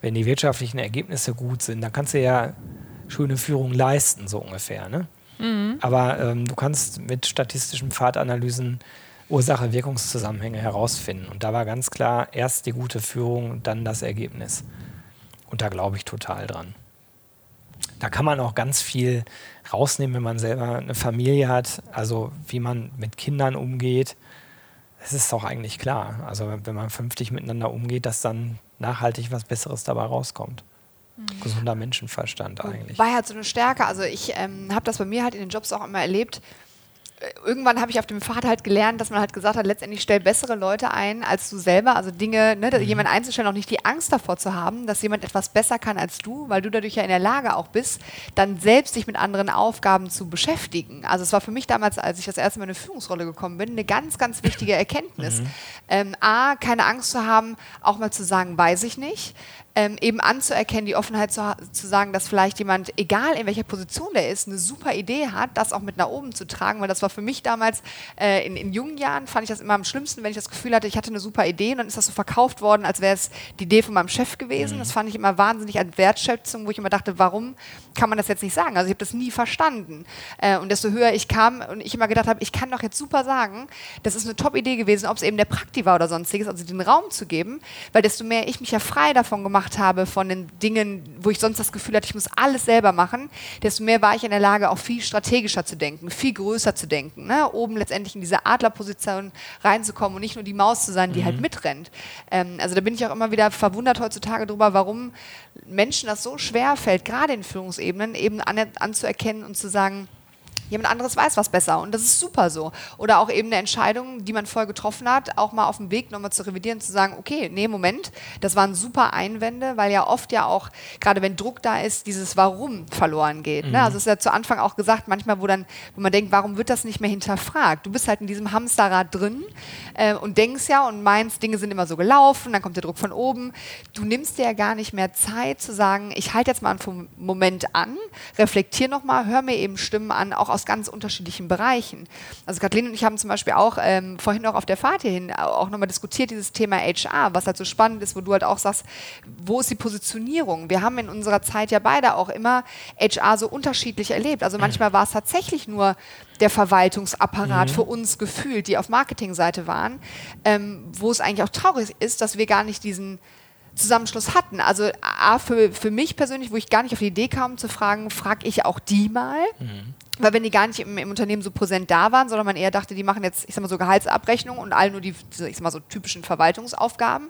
wenn die wirtschaftlichen Ergebnisse gut sind, dann kannst du ja schöne Führung leisten, so ungefähr. Ne? Aber ähm, du kannst mit statistischen Pfadanalysen Ursache-Wirkungszusammenhänge herausfinden. Und da war ganz klar, erst die gute Führung, dann das Ergebnis. Und da glaube ich total dran. Da kann man auch ganz viel rausnehmen, wenn man selber eine Familie hat, also wie man mit Kindern umgeht. Es ist doch eigentlich klar. Also wenn man vernünftig miteinander umgeht, dass dann nachhaltig was Besseres dabei rauskommt. Gesunder Menschenverstand eigentlich. War halt so eine Stärke. Also ich ähm, habe das bei mir halt in den Jobs auch immer erlebt. Äh, Irgendwann habe ich auf dem Pfad halt gelernt, dass man halt gesagt hat, letztendlich stell bessere Leute ein als du selber. Also Dinge, ne, jemanden einzustellen, auch nicht die Angst davor zu haben, dass jemand etwas besser kann als du, weil du dadurch ja in der Lage auch bist, dann selbst dich mit anderen Aufgaben zu beschäftigen. Also es war für mich damals, als ich das erste Mal in eine Führungsrolle gekommen bin, eine ganz, ganz wichtige Erkenntnis. Ähm, A, keine Angst zu haben, auch mal zu sagen, weiß ich nicht ähm, eben anzuerkennen, die Offenheit zu, zu sagen, dass vielleicht jemand, egal in welcher Position der ist, eine super Idee hat, das auch mit nach oben zu tragen, weil das war für mich damals äh, in, in jungen Jahren, fand ich das immer am schlimmsten, wenn ich das Gefühl hatte, ich hatte eine super Idee und dann ist das so verkauft worden, als wäre es die Idee von meinem Chef gewesen. Das fand ich immer wahnsinnig als Wertschätzung, wo ich immer dachte, warum kann man das jetzt nicht sagen? Also ich habe das nie verstanden. Äh, und desto höher ich kam und ich immer gedacht habe, ich kann doch jetzt super sagen, das ist eine Top-Idee gewesen, ob es eben der Prakti war oder sonstiges, also den Raum zu geben, weil desto mehr ich mich ja frei davon gemacht habe, von den Dingen, wo ich sonst das Gefühl hatte, ich muss alles selber machen, desto mehr war ich in der Lage, auch viel strategischer zu denken, viel größer zu denken, ne? oben letztendlich in diese Adlerposition reinzukommen und nicht nur die Maus zu sein, die halt mitrennt. Ähm, also da bin ich auch immer wieder verwundert heutzutage darüber, warum Menschen das so schwer fällt, gerade in Führungsebenen, eben an, anzuerkennen und zu sagen, Jemand anderes weiß was besser und das ist super so. Oder auch eben eine Entscheidung, die man vorher getroffen hat, auch mal auf dem Weg nochmal zu revidieren, zu sagen, okay, nee, Moment, das waren super Einwände, weil ja oft ja auch, gerade wenn Druck da ist, dieses Warum verloren geht. Ne? Also es ist ja zu Anfang auch gesagt, manchmal, wo dann, wo man denkt, warum wird das nicht mehr hinterfragt? Du bist halt in diesem Hamsterrad drin äh, und denkst ja und meinst, Dinge sind immer so gelaufen, dann kommt der Druck von oben. Du nimmst dir ja gar nicht mehr Zeit zu sagen, ich halte jetzt mal einen Moment an, reflektiere nochmal, hör mir eben Stimmen an, auch aus ganz unterschiedlichen Bereichen. Also Kathleen und ich haben zum Beispiel auch ähm, vorhin auch auf der Fahrt hierhin auch nochmal diskutiert, dieses Thema HR, was halt so spannend ist, wo du halt auch sagst, wo ist die Positionierung? Wir haben in unserer Zeit ja beide auch immer HR so unterschiedlich erlebt. Also manchmal war es tatsächlich nur der Verwaltungsapparat für uns gefühlt, die auf Marketingseite waren, ähm, wo es eigentlich auch traurig ist, dass wir gar nicht diesen Zusammenschluss hatten. Also A, für, für mich persönlich, wo ich gar nicht auf die Idee kam zu fragen, frage ich auch die mal. Weil wenn die gar nicht im, im, Unternehmen so präsent da waren, sondern man eher dachte, die machen jetzt, ich sag mal so Gehaltsabrechnung und all nur die, ich sag mal so typischen Verwaltungsaufgaben.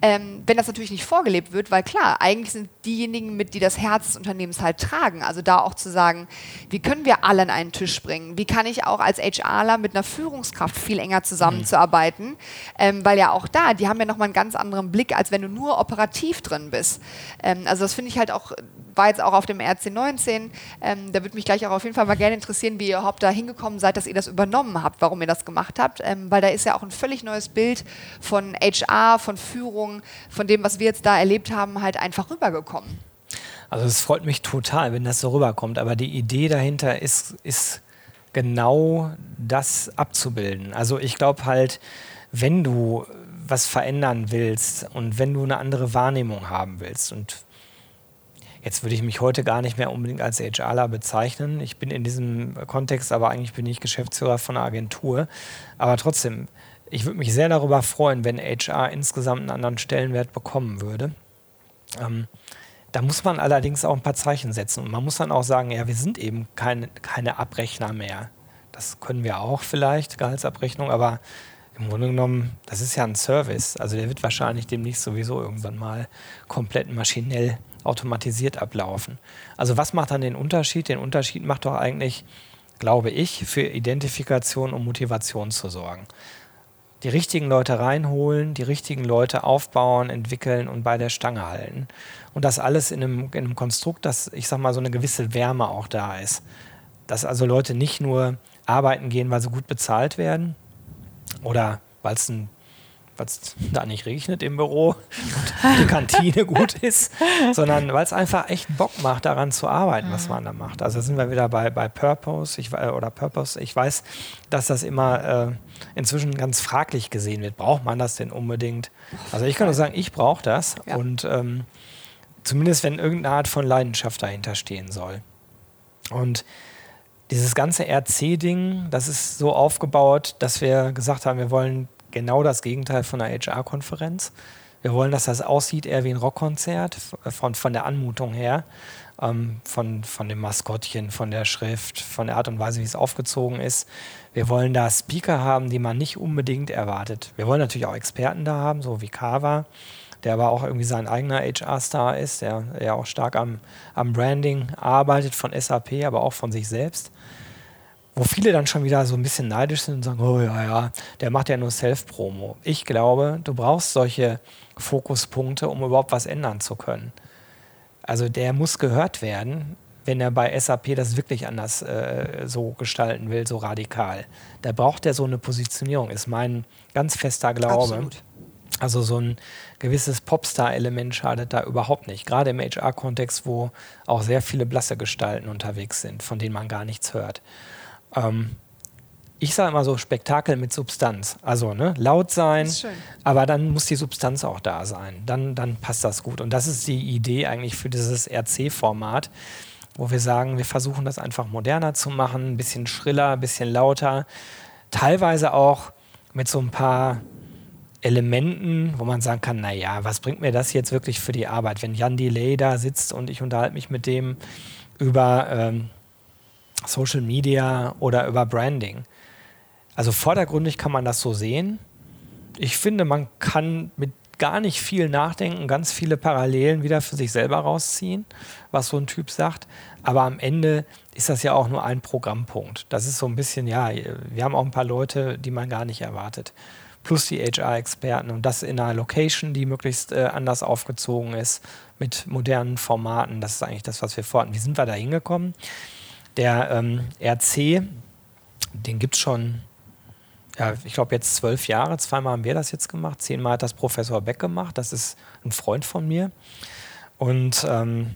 Ähm, wenn das natürlich nicht vorgelebt wird, weil klar, eigentlich sind diejenigen mit, die das Herz des Unternehmens halt tragen. Also da auch zu sagen, wie können wir alle an einen Tisch bringen? Wie kann ich auch als HRler mit einer Führungskraft viel enger zusammenzuarbeiten? Mhm. Ähm, weil ja auch da, die haben ja nochmal einen ganz anderen Blick, als wenn du nur operativ drin bist. Ähm, also das finde ich halt auch, war jetzt auch auf dem RC19, ähm, da würde mich gleich auch auf jeden Fall mal gerne interessieren, wie ihr überhaupt da hingekommen seid, dass ihr das übernommen habt, warum ihr das gemacht habt, ähm, weil da ist ja auch ein völlig neues Bild von HR, von Führung, von dem, was wir jetzt da erlebt haben, halt einfach rübergekommen. Also es freut mich total, wenn das so rüberkommt, aber die Idee dahinter ist, ist genau das abzubilden. Also ich glaube halt, wenn du was verändern willst und wenn du eine andere Wahrnehmung haben willst und Jetzt würde ich mich heute gar nicht mehr unbedingt als HRler bezeichnen. Ich bin in diesem Kontext, aber eigentlich bin ich Geschäftsführer von einer Agentur. Aber trotzdem, ich würde mich sehr darüber freuen, wenn HR insgesamt einen anderen Stellenwert bekommen würde. Ähm, da muss man allerdings auch ein paar Zeichen setzen. Und man muss dann auch sagen, ja, wir sind eben keine, keine Abrechner mehr. Das können wir auch vielleicht, Gehaltsabrechnung, aber im Grunde genommen, das ist ja ein Service. Also der wird wahrscheinlich demnächst sowieso irgendwann mal komplett maschinell automatisiert ablaufen. Also was macht dann den Unterschied? Den Unterschied macht doch eigentlich, glaube ich, für Identifikation und Motivation zu sorgen. Die richtigen Leute reinholen, die richtigen Leute aufbauen, entwickeln und bei der Stange halten. Und das alles in einem, in einem Konstrukt, dass, ich sag mal, so eine gewisse Wärme auch da ist. Dass also Leute nicht nur arbeiten gehen, weil sie gut bezahlt werden oder weil es ein weil es da nicht regnet im Büro und die Kantine gut ist, sondern weil es einfach echt Bock macht, daran zu arbeiten, was man da macht. Also sind wir wieder bei, bei Purpose ich, äh, oder Purpose. Ich weiß, dass das immer äh, inzwischen ganz fraglich gesehen wird. Braucht man das denn unbedingt? Also ich kann nur sagen, ich brauche das ja. und ähm, zumindest wenn irgendeine Art von Leidenschaft dahinter stehen soll. Und dieses ganze RC-Ding, das ist so aufgebaut, dass wir gesagt haben, wir wollen genau das Gegenteil von einer HR-Konferenz. Wir wollen, dass das aussieht eher wie ein Rockkonzert, von, von der Anmutung her, ähm, von, von dem Maskottchen, von der Schrift, von der Art und Weise, wie es aufgezogen ist. Wir wollen da Speaker haben, die man nicht unbedingt erwartet. Wir wollen natürlich auch Experten da haben, so wie Kava, der aber auch irgendwie sein eigener HR-Star ist, der ja auch stark am, am Branding arbeitet von SAP, aber auch von sich selbst wo viele dann schon wieder so ein bisschen neidisch sind und sagen, oh ja, ja, der macht ja nur Self-Promo. Ich glaube, du brauchst solche Fokuspunkte, um überhaupt was ändern zu können. Also der muss gehört werden, wenn er bei SAP das wirklich anders äh, so gestalten will, so radikal. Da braucht er so eine Positionierung, ist mein ganz fester Glaube. Absolut. Also so ein gewisses Popstar-Element schadet da überhaupt nicht. Gerade im HR-Kontext, wo auch sehr viele blasse Gestalten unterwegs sind, von denen man gar nichts hört. Ähm, ich sage immer so Spektakel mit Substanz. Also ne, laut sein, aber dann muss die Substanz auch da sein. Dann, dann passt das gut. Und das ist die Idee eigentlich für dieses RC-Format, wo wir sagen, wir versuchen das einfach moderner zu machen, ein bisschen schriller, ein bisschen lauter. Teilweise auch mit so ein paar Elementen, wo man sagen kann, naja, was bringt mir das jetzt wirklich für die Arbeit, wenn Jan Delay da sitzt und ich unterhalte mich mit dem über ähm, Social Media oder über Branding. Also vordergründig kann man das so sehen. Ich finde, man kann mit gar nicht viel nachdenken, ganz viele Parallelen wieder für sich selber rausziehen, was so ein Typ sagt. Aber am Ende ist das ja auch nur ein Programmpunkt. Das ist so ein bisschen, ja, wir haben auch ein paar Leute, die man gar nicht erwartet. Plus die HR-Experten und das in einer Location, die möglichst äh, anders aufgezogen ist, mit modernen Formaten. Das ist eigentlich das, was wir vorhatten. Wie sind wir da hingekommen? Der ähm, RC, den gibt es schon, ja, ich glaube jetzt zwölf Jahre. Zweimal haben wir das jetzt gemacht. Zehnmal hat das Professor Beck gemacht. Das ist ein Freund von mir. Und ähm,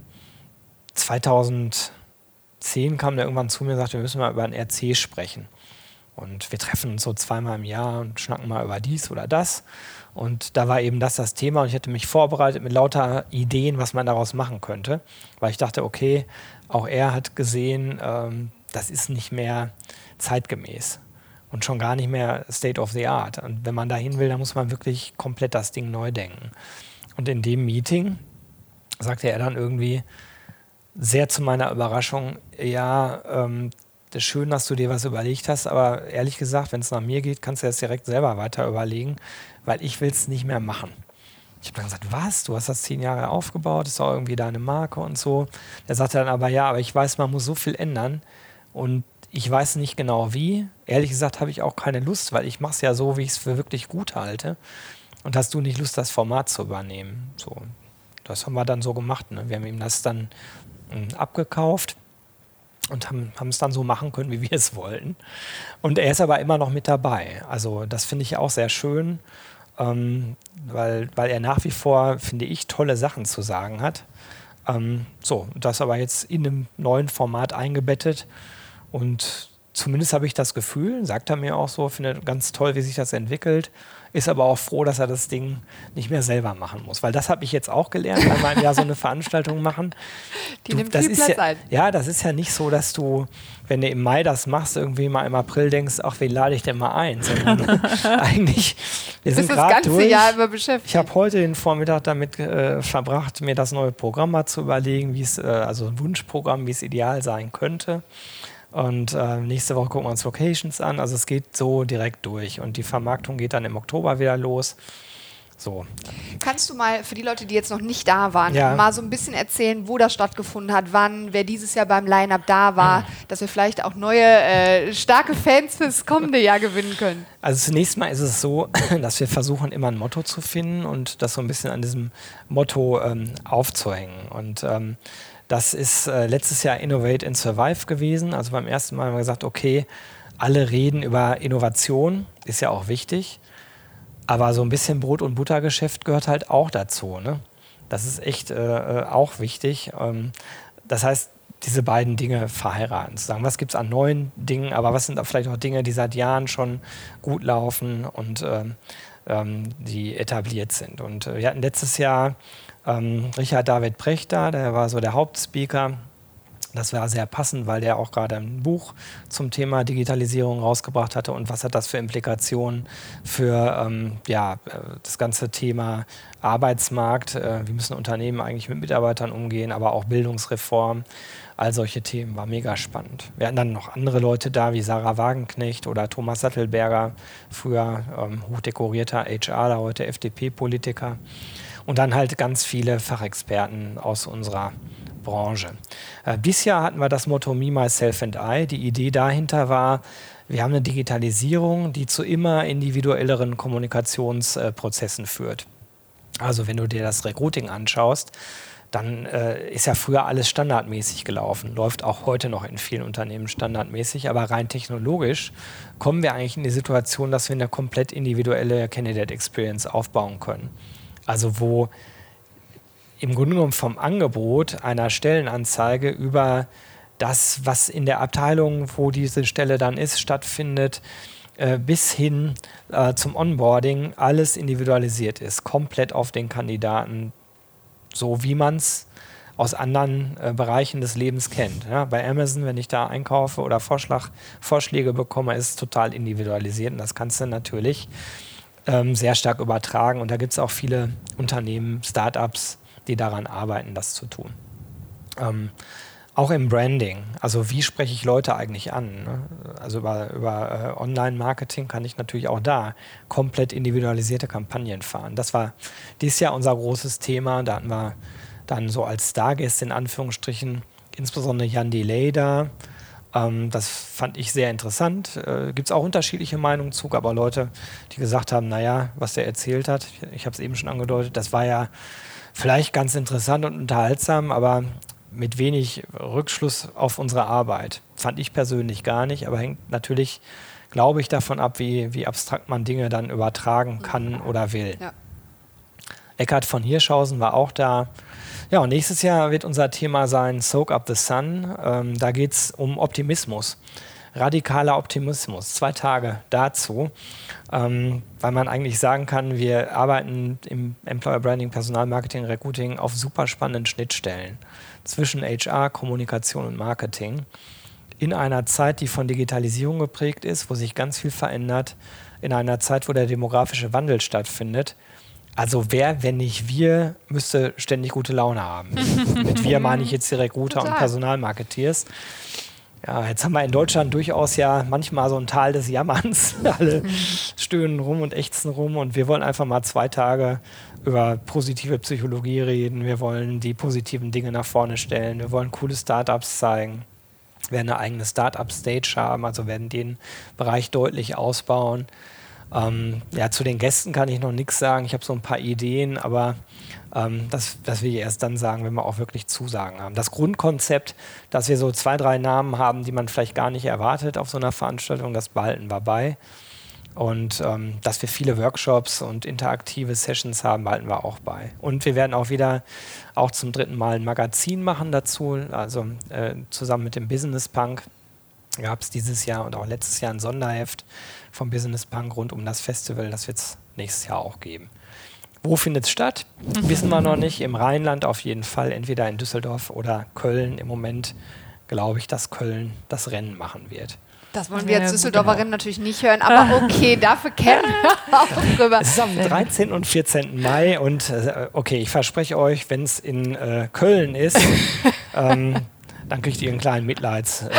2010 kam der irgendwann zu mir und sagte, wir müssen mal über ein RC sprechen. Und wir treffen uns so zweimal im Jahr und schnacken mal über dies oder das. Und da war eben das das Thema und ich hatte mich vorbereitet mit lauter Ideen, was man daraus machen könnte, weil ich dachte, okay, auch er hat gesehen, ähm, das ist nicht mehr zeitgemäß und schon gar nicht mehr State of the Art. Und wenn man dahin will, dann muss man wirklich komplett das Ding neu denken. Und in dem Meeting sagte er dann irgendwie sehr zu meiner Überraschung, ja, ähm, das ist schön, dass du dir was überlegt hast, aber ehrlich gesagt, wenn es nach mir geht, kannst du das direkt selber weiter überlegen, weil ich will es nicht mehr machen. Ich habe dann gesagt, was? Du hast das zehn Jahre aufgebaut, ist auch irgendwie deine Marke und so. Der sagte dann aber, ja, aber ich weiß, man muss so viel ändern und ich weiß nicht genau wie. Ehrlich gesagt habe ich auch keine Lust, weil ich mache es ja so, wie ich es für wirklich gut halte. Und hast du nicht Lust, das Format zu übernehmen? So, das haben wir dann so gemacht. Ne? Wir haben ihm das dann mh, abgekauft und haben es dann so machen können, wie wir es wollten. Und er ist aber immer noch mit dabei. Also das finde ich auch sehr schön, ähm, weil, weil er nach wie vor, finde ich, tolle Sachen zu sagen hat. Ähm, so, das aber jetzt in einem neuen Format eingebettet und zumindest habe ich das Gefühl, sagt er mir auch so, finde ganz toll, wie sich das entwickelt ist aber auch froh, dass er das Ding nicht mehr selber machen muss. Weil das habe ich jetzt auch gelernt, einmal im Jahr so eine Veranstaltung machen. Die du, nimmt das viel ist Platz ja, ein. Ja, das ist ja nicht so, dass du, wenn du im Mai das machst, irgendwie mal im April denkst, ach, wen lade ich denn mal ein? Sondern eigentlich, wir sind gerade das ganze durch. Jahr immer beschäftigt. Ich habe heute den Vormittag damit äh, verbracht, mir das neue Programm mal zu überlegen, wie es, äh, also ein Wunschprogramm, wie es ideal sein könnte. Und äh, nächste Woche gucken wir uns Locations an. Also es geht so direkt durch. Und die Vermarktung geht dann im Oktober wieder los. So. Kannst du mal für die Leute, die jetzt noch nicht da waren, Ja. mal so ein bisschen erzählen, wo das stattgefunden hat, wann, wer dieses Jahr beim Line-Up da war, dass wir vielleicht auch neue äh, starke Fans fürs kommende Jahr gewinnen können? Also zunächst mal ist es so, dass wir versuchen, immer ein Motto zu finden und das so ein bisschen an diesem Motto ähm, aufzuhängen. Und ähm, das ist äh, letztes Jahr Innovate and Survive gewesen. Also beim ersten Mal haben wir gesagt, okay, alle reden über Innovation, ist ja auch wichtig. Aber so ein bisschen Brot- und Buttergeschäft gehört halt auch dazu. Ne? Das ist echt äh, äh, auch wichtig. Ähm, das heißt, diese beiden Dinge verheiraten. Zu sagen, was gibt es an neuen Dingen, aber was sind vielleicht auch Dinge, die seit Jahren schon gut laufen und ähm, ähm, die etabliert sind. Und äh, wir hatten letztes Jahr ähm, Richard David Precht da, der war so der Hauptspeaker. Das war sehr passend, weil der auch gerade ein Buch zum Thema Digitalisierung rausgebracht hatte und was hat das für Implikationen für ähm, ja, äh, das ganze Thema Arbeitsmarkt, äh, wie müssen Unternehmen eigentlich mit Mitarbeitern umgehen, aber auch Bildungsreform, all solche Themen, war mega spannend. Wir hatten dann noch andere Leute da, wie Sarah Wagenknecht oder Thomas Sattelberger, früher ähm, hochdekorierter HRler, heute FDP-Politiker und dann halt ganz viele Fachexperten aus unserer Branche. Äh, dieses Jahr hatten wir das Motto Me, Myself and I. Die Idee dahinter war, wir haben eine Digitalisierung, die zu immer individuelleren Kommunikationsprozessen führt. Also wenn du dir das Recruiting anschaust, dann äh, ist ja früher alles standardmäßig gelaufen, läuft auch heute noch in vielen Unternehmen standardmäßig, aber rein technologisch kommen wir eigentlich in die Situation, dass wir eine komplett individuelle Candidate Experience aufbauen können. Also wo im Grunde genommen vom Angebot einer Stellenanzeige über das, was in der Abteilung, wo diese Stelle dann ist, stattfindet, äh, bis hin äh, zum Onboarding alles individualisiert ist, komplett auf den Kandidaten, so wie man es aus anderen äh, Bereichen des Lebens kennt. Ja, bei Amazon, wenn ich da einkaufe oder Vorschlag, Vorschläge bekomme, ist es total individualisiert. Und das kannst du natürlich ähm, sehr stark übertragen. Und da gibt es auch viele Unternehmen, Startups, die daran arbeiten, das zu tun. Ähm, auch im Branding, also wie spreche ich Leute eigentlich an? Ne? Also über, über äh, Online-Marketing kann ich natürlich auch da komplett individualisierte Kampagnen fahren. Das war dieses Jahr unser großes Thema. Da hatten wir dann so als Stargäste in Anführungsstrichen insbesondere Jan Delay da. Ähm, das fand ich sehr interessant. Äh, Gibt es auch unterschiedliche Meinungen zu, aber Leute, die gesagt haben, naja, was der erzählt hat, ich, ich habe es eben schon angedeutet, das war ja vielleicht ganz interessant und unterhaltsam, aber mit wenig Rückschluss auf unsere Arbeit. Fand ich persönlich gar nicht, aber hängt natürlich, glaube ich, davon ab, wie, wie abstrakt man Dinge dann übertragen kann oder will. Ja. Eckhard von Hirschhausen war auch da. Ja, und nächstes Jahr wird unser Thema sein Soak Up the Sun. Ähm, da geht es um Optimismus. Radikaler Optimismus. Zwei Tage dazu. Ähm, weil man eigentlich sagen kann, wir arbeiten im Employer Branding, Personalmarketing, Recruiting auf super spannenden Schnittstellen zwischen HR, Kommunikation und Marketing. In einer Zeit, die von Digitalisierung geprägt ist, wo sich ganz viel verändert, in einer Zeit, wo der demografische Wandel stattfindet. Also wer, wenn nicht wir, müsste ständig gute Laune haben. Mit wir meine ich jetzt die Recruiter und. Personalmarketeers. ja, jetzt haben wir in Deutschland durchaus ja manchmal so ein Tal des Jammerns. Alle stöhnen rum und ächzen rum und wir wollen einfach mal zwei Tage über positive Psychologie reden. Wir wollen die positiven Dinge nach vorne stellen. Wir wollen coole Startups zeigen. Wir werden eine eigene Startup-Stage haben, also werden den Bereich deutlich ausbauen. Ähm, ja, zu den Gästen kann ich noch nichts sagen. Ich habe so ein paar Ideen, aber ähm, das, das will ich erst dann sagen, wenn wir auch wirklich Zusagen haben. Das Grundkonzept, dass wir so zwei, drei Namen haben, die man vielleicht gar nicht erwartet auf so einer Veranstaltung, das behalten wir bei. Und ähm, dass wir viele Workshops und interaktive Sessions haben, behalten wir auch bei. Und wir werden auch wieder auch zum dritten Mal ein Magazin machen dazu, also äh, zusammen mit dem Business Punk gab es dieses Jahr und auch letztes Jahr ein Sonderheft vom Business Punk rund um das Festival. Das wird es nächstes Jahr auch geben. Wo findet es statt? Wissen wir noch nicht. Im Rheinland auf jeden Fall, entweder in Düsseldorf oder Köln. Im Moment glaube ich, dass Köln das Rennen machen wird. Das wollen wir als Düsseldorferinnen genau. natürlich nicht hören, aber okay, dafür kennen wir auch drüber. Es ist am 13. und 14. Mai und äh, okay, ich verspreche euch, wenn es in äh, Köln ist, ähm, dann kriegt ihr einen kleinen Mitleidsdrink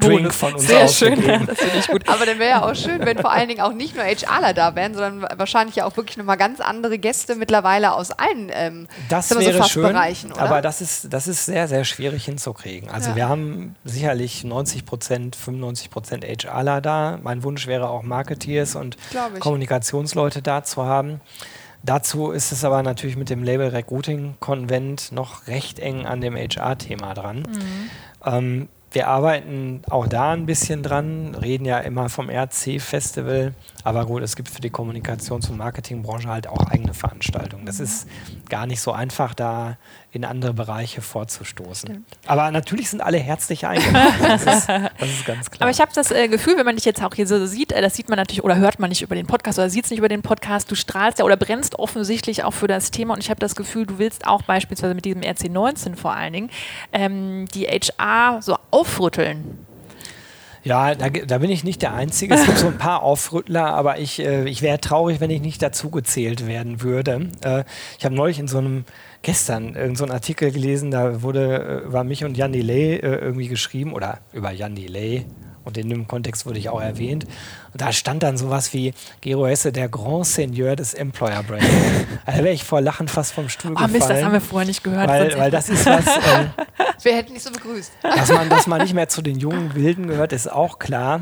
äh, von uns Sehr schön, das finde ich gut. Aber dann wäre ja auch schön, wenn vor allen Dingen auch nicht nur HRler da wären, sondern wahrscheinlich ja auch wirklich nochmal ganz andere Gäste mittlerweile aus allen ähm, das wäre so schön, Bereichen, oder? Aber das ist, das ist sehr, sehr schwierig hinzukriegen. Also ja. wir haben sicherlich 90 Prozent, 95 Prozent HRler da. Mein Wunsch wäre auch Marketeers und Kommunikationsleute da zu haben. Dazu ist es aber natürlich mit dem Label Recruiting Konvent noch recht eng an dem HR-Thema dran. Mhm. Ähm, wir arbeiten auch da ein bisschen dran, reden ja immer vom RC-Festival, aber gut, es gibt für die Kommunikations- und Marketingbranche halt auch eigene Veranstaltungen. Das ist gar nicht so einfach, da in andere Bereiche vorzustoßen. Stimmt. Aber natürlich sind alle herzlich eingeladen. Das ist, das ist ganz klar. Aber ich habe das äh, Gefühl, wenn man dich jetzt auch hier so sieht, äh, das sieht man natürlich oder hört man nicht über den Podcast oder sieht es nicht über den Podcast, du strahlst ja oder brennst offensichtlich auch für das Thema und ich habe das Gefühl, du willst auch beispielsweise mit diesem RC19 vor allen Dingen ähm, die HR so aufrütteln. Ja, da, da, bin ich nicht der Einzige. Es gibt so ein paar Aufrüttler, aber ich, äh, ich wäre traurig, wenn ich nicht dazu gezählt werden würde. Äh, ich habe neulich in so einem, gestern, in so einen Artikel gelesen, da wurde äh, über mich und Jan Delay äh, irgendwie geschrieben, oder über Jan Delay, und in dem Kontext wurde ich auch erwähnt. Und da stand dann sowas wie Gero Hesse, der Grand Seigneur des Employer Brand. da wäre ich vor Lachen fast vom Stuhl oh, gefallen. Mist, das haben wir vorher nicht gehört. Weil, weil das ist was... Äh, wir hätten nicht so begrüßt. Dass man, dass man nicht mehr zu den jungen Wilden gehört, ist auch klar.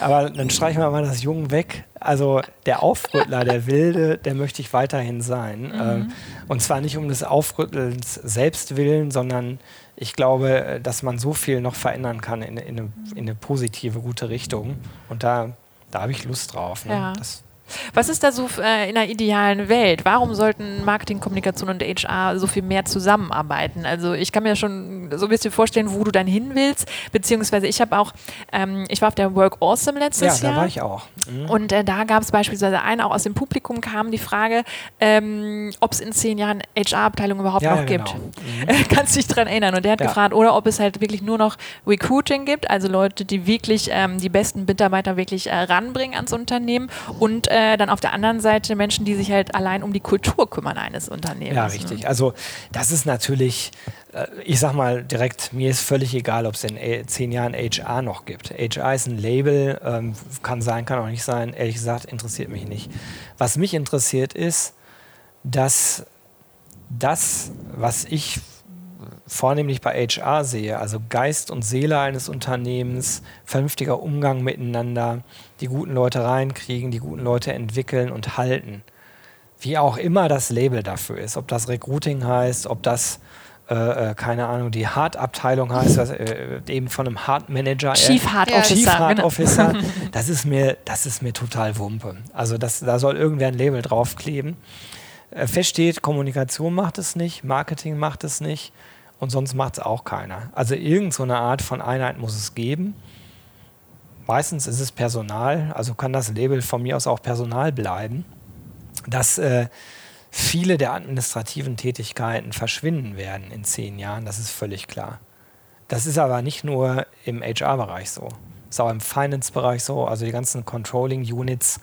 Aber dann streichen wir mal das Jungen weg. Also der Aufrüttler, der Wilde, der möchte ich weiterhin sein. Mhm. Ähm, und zwar nicht um des Aufrüttelns selbst willen, sondern ich glaube, dass man so viel noch verändern kann in, in, eine, in eine, positive, gute Richtung. Und da, da habe ich Lust drauf. Ne? Ja. Das, was ist da so äh, in einer idealen Welt? Warum sollten Marketing, Kommunikation und HR so viel mehr zusammenarbeiten? Also ich kann mir schon so ein bisschen vorstellen, wo du dann hin willst, beziehungsweise ich habe auch, ähm, ich war auf der Work Awesome letztes Jahr. Ja, da war ich auch. Mhm. Und äh, da gab es beispielsweise einen, auch aus dem Publikum kam die Frage, ähm, ob es in zehn Jahren HR-Abteilung überhaupt ja, noch ja, gibt. Genau. Mhm. Kannst dich daran erinnern. Und der hat gefragt, oder ob es halt wirklich nur noch Recruiting gibt, also Leute, die wirklich ähm, die besten Mitarbeiter wirklich äh, ranbringen ans Unternehmen und äh, äh, dann auf der anderen Seite Menschen, die sich halt allein um die Kultur kümmern eines Unternehmens. Ja, ne? richtig. Ne? Also das ist natürlich, äh, ich sag mal direkt, mir ist völlig egal, ob es in zehn Jahren HR noch gibt. HR ist ein Label, ähm, kann sein, kann auch nicht sein. Ehrlich gesagt, interessiert mich nicht. Was mich interessiert ist, dass das, was ich vornehmlich bei HR sehe, also Geist und Seele eines Unternehmens, vernünftiger Umgang miteinander, die guten Leute reinkriegen, die guten Leute entwickeln und halten. Wie auch immer das Label dafür ist, ob das Recruiting heißt, ob das äh, äh keine Ahnung, die Hard-Abteilung heißt, was, äh, eben von einem Hard-Manager. Chief Hard Officer. Chief Hard genau. Officer. Das ist mir, das ist mir total Wumpe. Also das, da soll irgendwer ein Label draufkleben. Äh, feststeht, Kommunikation macht es nicht, Marketing macht es nicht und sonst macht es auch keiner. Also irgendeine so Art von Einheit muss es geben. Meistens ist es Personal, also kann das Label von mir aus auch Personal bleiben, dass äh, viele der administrativen Tätigkeiten verschwinden werden in zehn Jahren, das ist völlig klar. Das ist aber nicht nur im HR-Bereich so, das ist auch im Finance-Bereich so, also die ganzen Controlling-Units,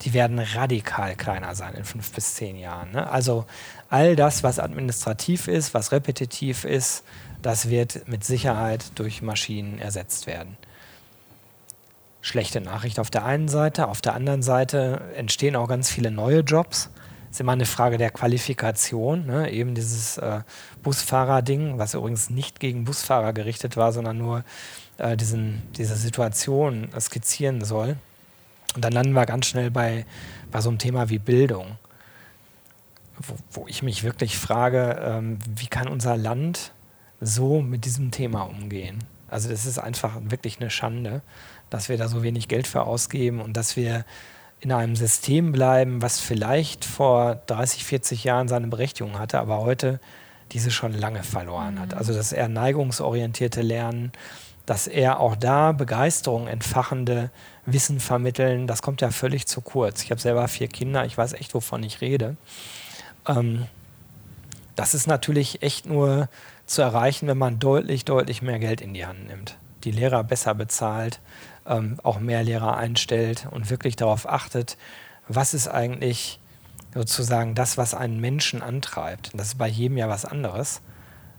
die werden radikal kleiner sein in fünf bis zehn Jahren. Ne? Also all das, was administrativ ist, was repetitiv ist, das wird mit Sicherheit durch Maschinen ersetzt werden. Schlechte Nachricht auf der einen Seite, auf der anderen Seite entstehen auch ganz viele neue Jobs. Es ist immer eine Frage der Qualifikation. Ne? Eben dieses äh, Busfahrer-Ding, was übrigens nicht gegen Busfahrer gerichtet war, sondern nur äh, diesen, diese Situation skizzieren soll. Und dann landen wir ganz schnell bei, bei so einem Thema wie Bildung, wo, wo ich mich wirklich frage, ähm, wie kann unser Land so mit diesem Thema umgehen? Also das ist einfach wirklich eine Schande, dass wir da so wenig Geld für ausgeben und dass wir in einem System bleiben, was vielleicht vor 30, 40 Jahren seine Berechtigung hatte, aber heute diese schon lange verloren hat. Mhm. Also das eher neigungsorientierte Lernen, dass er auch da Begeisterung entfachende Wissen vermitteln, das kommt ja völlig zu kurz. Ich habe selber vier Kinder, ich weiß echt, wovon ich rede. Ähm, das ist natürlich echt nur zu erreichen, wenn man deutlich, deutlich mehr Geld in die Hand nimmt, die Lehrer besser bezahlt, ähm, auch mehr Lehrer einstellt und wirklich darauf achtet, was ist eigentlich sozusagen das, was einen Menschen antreibt. Und das ist bei jedem ja was anderes.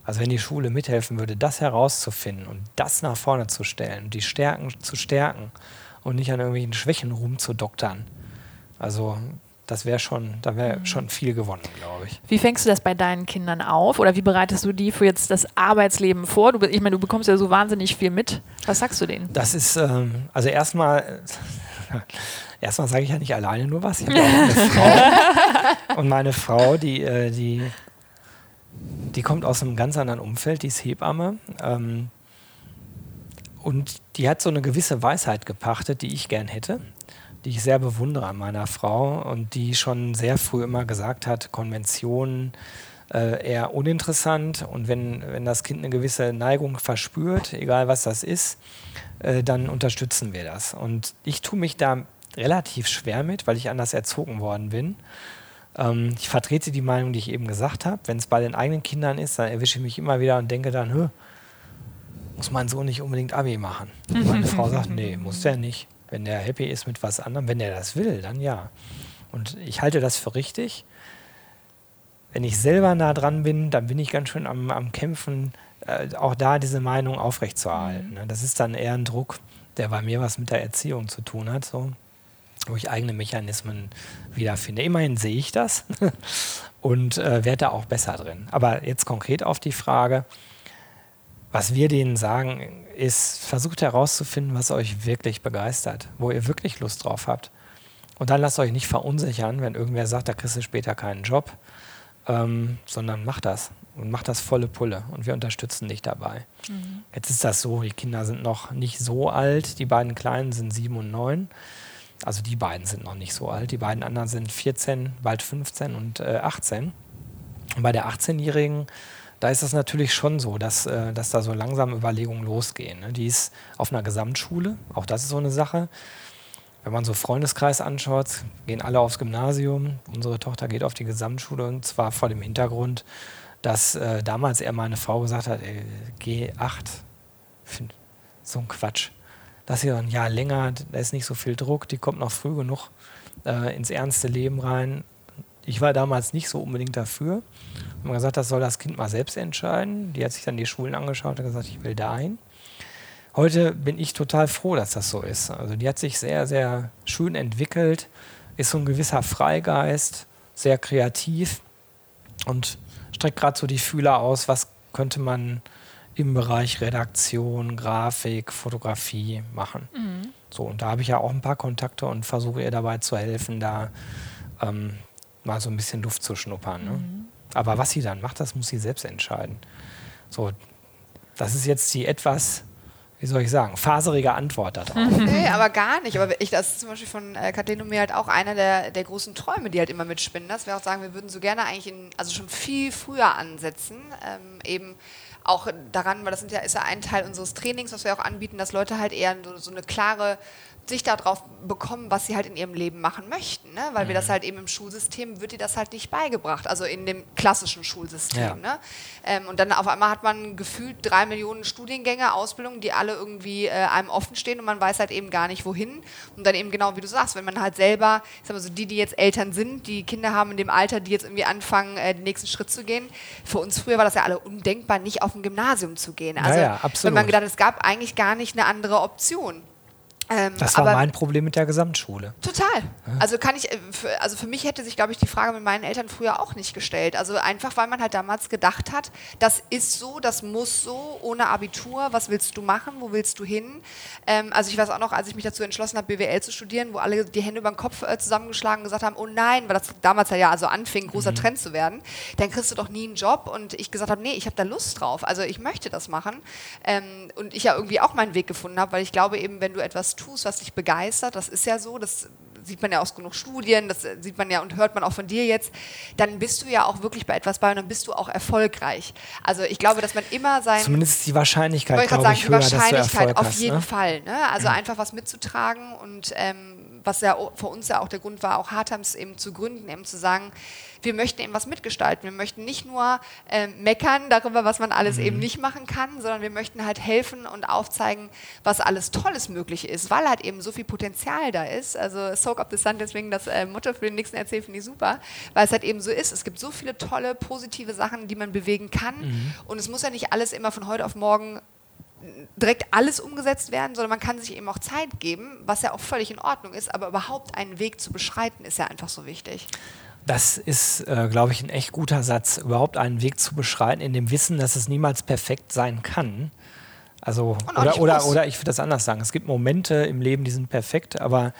Also wenn die Schule mithelfen würde, das herauszufinden und das nach vorne zu stellen, die Stärken zu stärken und nicht an irgendwelchen Schwächen rumzudoktern. Also das wäre schon, da wäre schon viel gewonnen, glaube ich. Wie fängst du das bei deinen Kindern auf oder wie bereitest du die für jetzt das Arbeitsleben vor? Du, ich meine, du bekommst ja so wahnsinnig viel mit. Was sagst du denen? Das ist, ähm, also erstmal, erstmal sage ich ja nicht alleine nur was. Ich habe auch eine Frau. Und meine Frau, die, äh, die die kommt aus einem ganz anderen Umfeld, die ist Hebamme. Ähm, und die hat so eine gewisse Weisheit gepachtet, die ich gern hätte, die ich sehr bewundere an meiner Frau und die schon sehr früh immer gesagt hat, Konventionen äh, eher uninteressant und wenn, wenn das Kind eine gewisse Neigung verspürt, egal was das ist, äh, dann unterstützen wir das. Und ich tue mich da relativ schwer mit, weil ich anders erzogen worden bin. Ähm, ich vertrete die Meinung, die ich eben gesagt habe. Wenn es bei den eigenen Kindern ist, dann erwische ich mich immer wieder und denke dann, muss mein Sohn nicht unbedingt Abi machen. Und meine Frau sagt, nee, muss der nicht. Wenn der happy ist mit was anderem, wenn der das will, dann ja. Und ich halte das für richtig. Wenn ich selber nah dran bin, dann bin ich ganz schön am, am Kämpfen, äh, auch da diese Meinung aufrechtzuerhalten. Mhm. Ne? Das ist dann eher ein Druck, der bei mir was mit der Erziehung zu tun hat. So wo ich eigene Mechanismen wiederfinde. Immerhin sehe ich das und äh, werde da auch besser drin. Aber jetzt konkret auf die Frage, was wir denen sagen, ist, versucht herauszufinden, was euch wirklich begeistert, wo ihr wirklich Lust drauf habt. Und dann lasst euch nicht verunsichern, wenn irgendwer sagt, da kriegst du später keinen Job, ähm, sondern macht das und macht das volle Pulle und wir unterstützen dich dabei. Mhm. Jetzt ist das so, die Kinder sind noch nicht so alt, die beiden Kleinen sind sieben und neun. Also die beiden sind noch nicht so alt. Die beiden anderen sind 14, bald 15 und äh, 18. Und bei der 18-Jährigen, da ist es natürlich schon so, dass, äh, dass da so langsam Überlegungen losgehen. Ne? Die ist auf einer Gesamtschule, auch das ist so eine Sache. Wenn man so Freundeskreis anschaut, gehen alle aufs Gymnasium. Unsere Tochter geht auf die Gesamtschule und zwar vor dem Hintergrund, dass äh, damals eher meine Frau gesagt hat, ey, G8, so ein Quatsch dass sie ein Jahr länger, da ist nicht so viel Druck, die kommt noch früh genug äh, ins ernste Leben rein. Ich war damals nicht so unbedingt dafür. Und man gesagt, das soll das Kind mal selbst entscheiden. Die hat sich dann die Schulen angeschaut und gesagt, ich will dahin. Heute bin ich total froh, dass das so ist. Also die hat sich sehr, sehr schön entwickelt, ist so ein gewisser Freigeist, sehr kreativ und streckt gerade so die Fühler aus, was könnte man im Bereich Redaktion, Grafik, Fotografie machen. Mhm. So, und da habe ich ja auch ein paar Kontakte und versuche ihr dabei zu helfen, da ähm, mal so ein bisschen Luft zu schnuppern. Ne? Mhm. Aber was sie dann macht, das muss sie selbst entscheiden. So, das ist jetzt die etwas, wie soll ich sagen, faserige Antwort darauf. Nee, aber gar nicht. Aber ich, das ist zum Beispiel von äh, Kathleen und mir halt auch einer der, der großen Träume, die halt immer mitspinnen, dass wir auch sagen, wir würden so gerne eigentlich in, also schon viel früher ansetzen, ähm, eben auch daran, weil das ja, ist ja ein Teil unseres Trainings, was wir auch anbieten, dass Leute halt eher so, so eine klare Sicht darauf bekommen, was sie halt in ihrem Leben machen möchten. Ne? Weil Mhm. wir das halt eben im Schulsystem, wird dir das halt nicht beigebracht, also in dem klassischen Schulsystem. Ja. Ne? Ähm, und dann auf einmal hat man gefühlt drei Millionen Studiengänge, Ausbildungen, die alle irgendwie äh, einem offen stehen und man weiß halt eben gar nicht, wohin. Und dann eben genau wie du sagst, wenn man halt selber, ich sag mal so, die, die jetzt Eltern sind, die Kinder haben in dem Alter, die jetzt irgendwie anfangen, äh, den nächsten Schritt zu gehen. Für uns früher war das ja alle undenkbar, nicht auf ein Gymnasium zu gehen. Also ja, wenn absolut. man gedacht, hat, es gab eigentlich gar nicht eine andere Option. Ähm, Das war mein Problem mit der Gesamtschule. Total. Also kann ich, äh, für, also für mich hätte sich, glaube ich, die Frage mit meinen Eltern früher auch nicht gestellt. Also einfach, weil man halt damals gedacht hat, das ist so, das muss so, ohne Abitur, was willst du machen, wo willst du hin? Ähm, also ich weiß auch noch, als ich mich dazu entschlossen habe, BWL zu studieren, wo alle die Hände über den Kopf äh, zusammengeschlagen und gesagt haben, oh nein, weil das damals ja also anfing, großer Trend zu werden, dann kriegst du doch nie einen Job. Und ich gesagt habe, nee, ich habe da Lust drauf. Also ich möchte das machen. Ähm, und ich ja irgendwie auch meinen Weg gefunden habe, weil ich glaube eben, wenn du etwas tust, was dich begeistert, das ist ja so, das sieht man ja aus genug Studien, das sieht man ja und hört man auch von dir jetzt, dann bist du ja auch wirklich bei etwas bei und dann bist du auch erfolgreich. Also ich glaube, dass man immer sein Zumindest ist die Wahrscheinlichkeit, gerade glaube sagen, ich, die höher, dass du Wahrscheinlichkeit Erfolg auf hast. jeden ne? Fall. Ne? Also einfach was mitzutragen und ähm, was ja für uns ja auch der Grund war, auch Hard Times eben zu gründen, eben zu sagen, wir möchten eben was mitgestalten. Wir möchten nicht nur ähm, meckern darüber, was man alles Mhm. eben nicht machen kann, sondern wir möchten halt helfen und aufzeigen, was alles Tolles möglich ist, weil halt eben so viel Potenzial da ist. Also Soak Up the Sun, deswegen das äh, Motto für den nächsten Erzähl finde ich super, weil es halt eben so ist. Es gibt so viele tolle, positive Sachen, die man bewegen kann Mhm. und es muss ja nicht alles immer von heute auf morgen direkt alles umgesetzt werden, sondern man kann sich eben auch Zeit geben, was ja auch völlig in Ordnung ist, aber überhaupt einen Weg zu beschreiten, ist ja einfach so wichtig. Das ist, äh, glaube ich, ein echt guter Satz, überhaupt einen Weg zu beschreiten, in dem Wissen, dass es niemals perfekt sein kann. Also, oder, oder, oder ich würde das anders sagen. Es gibt Momente im Leben, die sind perfekt, aber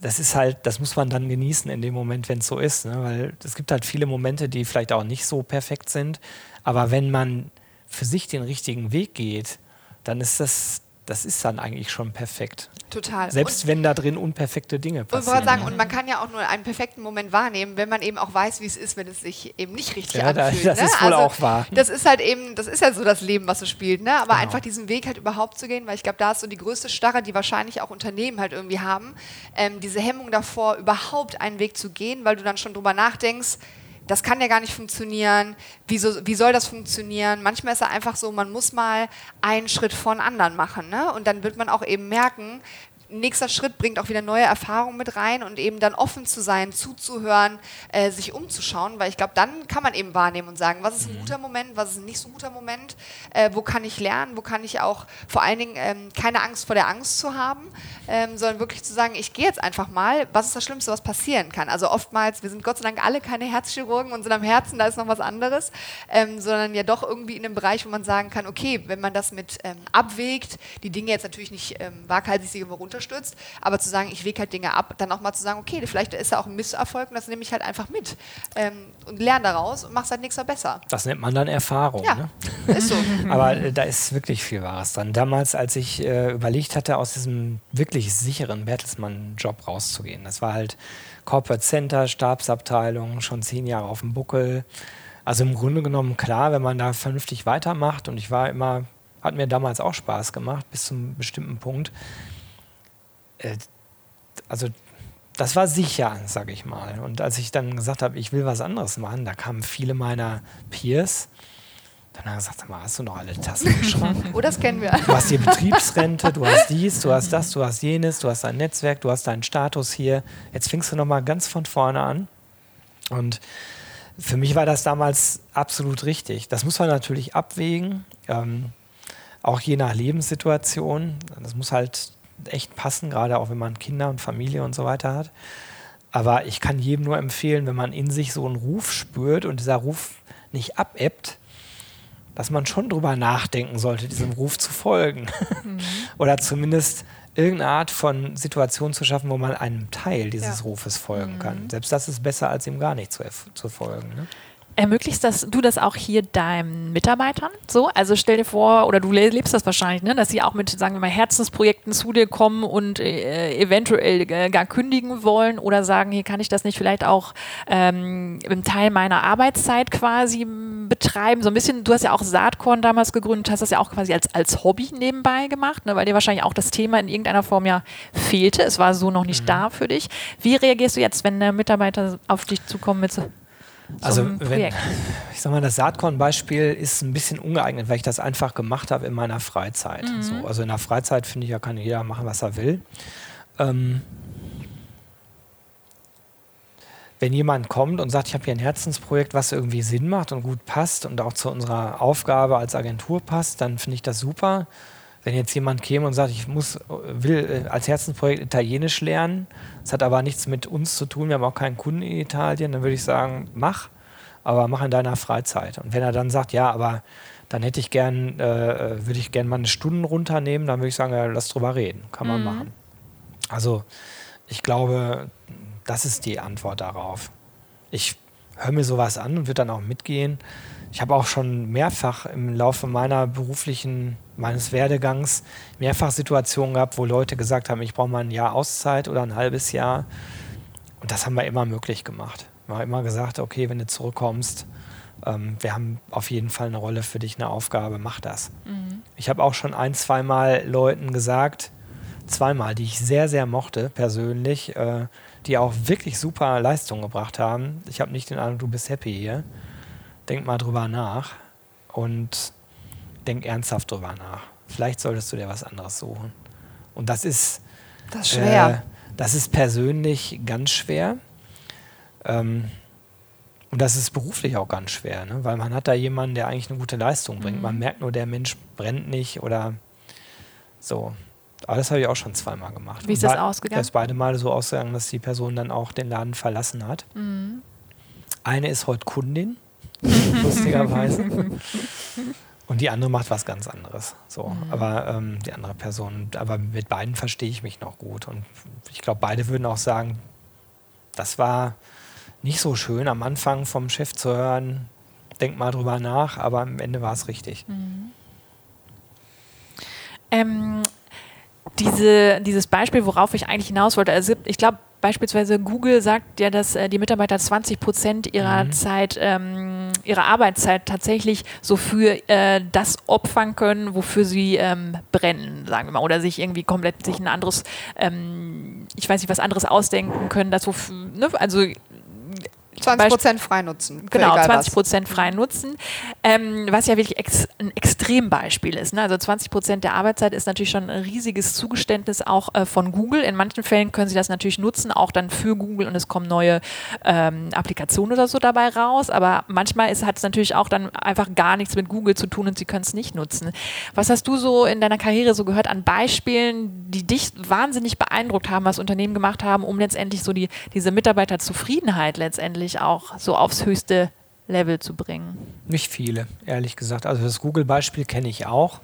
das ist halt, das muss man dann genießen in dem Moment, wenn es so ist. Ne? Weil es gibt halt viele Momente, die vielleicht auch nicht so perfekt sind. Aber wenn man für sich den richtigen Weg geht, dann ist das, das ist dann eigentlich schon perfekt. Total. Selbst wenn da drin unperfekte Dinge und, und, passieren. wollte sagen, und man kann ja auch nur einen perfekten Moment wahrnehmen, wenn man eben auch weiß, wie es ist, wenn es sich eben nicht richtig Ja, anfühlt. das ne? ist wohl auch wahr. Das ist halt eben, das ist ja so das Leben, was so spielt, ne? Aber Genau. einfach diesen Weg halt überhaupt zu gehen, weil ich glaube, da ist so die größte Starre, die wahrscheinlich auch Unternehmen halt irgendwie haben, ähm, diese Hemmung davor, überhaupt einen Weg zu gehen, weil du dann schon drüber nachdenkst, das kann ja gar nicht funktionieren. Wie, so, wie soll das funktionieren? Manchmal ist es einfach so, man muss mal einen Schritt von anderen machen. Ne? Und dann wird man auch eben merken, nächster Schritt bringt auch wieder neue Erfahrungen mit rein und eben dann offen zu sein, zuzuhören, äh, sich umzuschauen, weil ich glaube, dann kann man eben wahrnehmen und sagen, was ist ein guter Moment, was ist ein nicht so guter Moment, äh, wo kann ich lernen, wo kann ich auch vor allen Dingen ähm, keine Angst vor der Angst zu haben, ähm, sondern wirklich zu sagen, ich gehe jetzt einfach mal, was ist das Schlimmste, was passieren kann. Also oftmals, wir sind Gott sei Dank alle keine Herzchirurgen und sind am Herzen, da ist noch was anderes, ähm, sondern ja doch irgendwie in einem Bereich, wo man sagen kann, okay, wenn man das mit ähm, abwägt, die Dinge jetzt natürlich nicht ähm, waghalsig sich immer runterstürzt, aber zu sagen, ich wege halt Dinge ab, dann auch mal zu sagen, okay, vielleicht ist ja auch ein Misserfolg und das nehme ich halt einfach mit ähm, und lerne daraus und mache es halt nächstes Mal besser. Das nennt man dann Erfahrung. Ja, Ne? ist so. Aber äh, da ist wirklich viel Wahres dran. Damals, als ich äh, überlegt hatte, aus diesem wirklich sicheren Bertelsmann-Job rauszugehen, das war halt Corporate Center, Stabsabteilung, schon zehn Jahre auf dem Buckel. Also im Grunde genommen klar, wenn man da vernünftig weitermacht und ich war immer, hat mir damals auch Spaß gemacht, bis zum bestimmten Punkt. Äh, also das war sicher, sage ich mal. Und als ich dann gesagt habe, ich will was anderes machen, da kamen viele meiner Peers. Dann haben gesagt, sag mal, hast du noch alle Tassen im Schrank? Oh, das kennen wir. Du hast die Betriebsrente, du hast dies, du hast das, du hast jenes, du hast dein Netzwerk, du hast deinen Status hier. Jetzt fängst du nochmal ganz von vorne an. Und für mich war das damals absolut richtig. Das muss man natürlich abwägen, ähm, auch je nach Lebenssituation. Das muss halt echt passen, gerade auch wenn man Kinder und Familie und so weiter hat. Aber ich kann jedem nur empfehlen, wenn man in sich so einen Ruf spürt und dieser Ruf nicht abebbt, dass man schon drüber nachdenken sollte, diesem Ruf zu folgen. Oder zumindest irgendeine Art von Situation zu schaffen, wo man einem Teil dieses Ja. Rufes folgen kann. Selbst das ist besser, als ihm gar nicht zu, zu folgen. Ne? Ermöglichst das, du das auch hier deinen Mitarbeitern so? Also stell dir vor, oder du lebst das wahrscheinlich, ne, dass sie auch mit, sagen wir mal, Herzensprojekten zu dir kommen und äh, eventuell äh, gar kündigen wollen oder sagen, hier kann ich das nicht vielleicht auch ähm, im Teil meiner Arbeitszeit quasi betreiben. So ein bisschen, du hast ja auch Saatkorn damals gegründet, hast das ja auch quasi als, als Hobby nebenbei gemacht, ne, weil dir wahrscheinlich auch das Thema in irgendeiner Form ja fehlte. Es war so noch nicht mhm. da für dich. Wie reagierst du jetzt, wenn der Mitarbeiter auf dich zukommt mit so also wenn, ich sag mal, das Saatkorn-Beispiel ist ein bisschen ungeeignet, weil ich das einfach gemacht habe in meiner Freizeit. Mhm. So, also in der Freizeit finde ich ja kann jeder machen, was er will. Ähm, wenn jemand kommt und sagt, ich habe hier ein Herzensprojekt, was irgendwie Sinn macht und gut passt und auch zu unserer Aufgabe als Agentur passt, dann finde ich das super. Wenn jetzt jemand käme und sagt, ich muss, will äh, als Herzensprojekt Italienisch lernen, das hat aber nichts mit uns zu tun, wir haben auch keinen Kunden in Italien, dann würde ich sagen, mach, aber mach in deiner Freizeit. Und wenn er dann sagt, ja, aber dann hätte ich gern, äh, würde ich gerne mal eine Stunde runternehmen, dann würde ich sagen, ja, lass drüber reden, kann man mhm. machen. Also ich glaube, das ist die Antwort darauf. Ich höre mir sowas an und würde dann auch mitgehen. Ich habe auch schon mehrfach im Laufe meiner beruflichen meines Werdegangs mehrfach Situationen gehabt, wo Leute gesagt haben, ich brauche mal ein Jahr Auszeit oder ein halbes Jahr. Und das haben wir immer möglich gemacht. Wir haben immer gesagt, okay, wenn du zurückkommst, ähm, wir haben auf jeden Fall eine Rolle für dich, eine Aufgabe, mach das. Mhm. Ich habe auch schon ein, zweimal Leuten gesagt, zweimal, die ich sehr, sehr mochte persönlich, äh, die auch wirklich super Leistungen gebracht haben. Ich habe nicht den Eindruck, du bist happy hier. Denk mal drüber nach. Und denk ernsthaft drüber nach. Vielleicht solltest du dir was anderes suchen. Und das ist, das ist schwer. Äh, das ist persönlich ganz schwer. Ähm, und das ist beruflich auch ganz schwer, ne? weil man hat da jemanden, der eigentlich eine gute Leistung bringt. Mhm. Man merkt nur, der Mensch brennt nicht oder so. Aber das habe ich auch schon zweimal gemacht. Wie ist das ausgegangen? Das ist beide Male so ausgegangen, dass die Person dann auch den Laden verlassen hat. Mhm. Eine ist heute Kundin, lustigerweise. Und die andere macht was ganz anderes. So, mhm. aber ähm, die andere Person, aber mit beiden verstehe ich mich noch gut. Und ich glaube, beide würden auch sagen, das war nicht so schön am Anfang vom Chef zu hören, denk mal drüber nach, aber am Ende war es richtig. Mhm. Ähm, diese, dieses Beispiel, worauf ich eigentlich hinaus wollte, also ich glaube, beispielsweise Google sagt ja, dass äh, die Mitarbeiter 20 Prozent ihrer mhm. Zeit, ähm, ihrer Arbeitszeit tatsächlich so für äh, das opfern können, wofür sie ähm, brennen, sagen wir mal, oder sich irgendwie komplett sich ein anderes, ähm, ich weiß nicht, was anderes ausdenken können, das wofür, ne? also 20 Prozent frei nutzen. Genau, 20 Prozent frei nutzen. Ähm, was ja wirklich ex ein Extrembeispiel ist. Ne? Also 20 Prozent der Arbeitszeit ist natürlich schon ein riesiges Zugeständnis auch äh, von Google. In manchen Fällen können Sie das natürlich nutzen, auch dann für Google und es kommen neue ähm, Applikationen oder so dabei raus. Aber manchmal hat es natürlich auch dann einfach gar nichts mit Google zu tun und Sie können es nicht nutzen. Was hast du so in deiner Karriere so gehört an Beispielen, die dich wahnsinnig beeindruckt haben, was Unternehmen gemacht haben, um letztendlich so die, diese Mitarbeiterzufriedenheit letztendlich wirklich auch so aufs höchste Level zu bringen? Nicht viele, ehrlich gesagt. Also das Google-Beispiel kenne ich auch.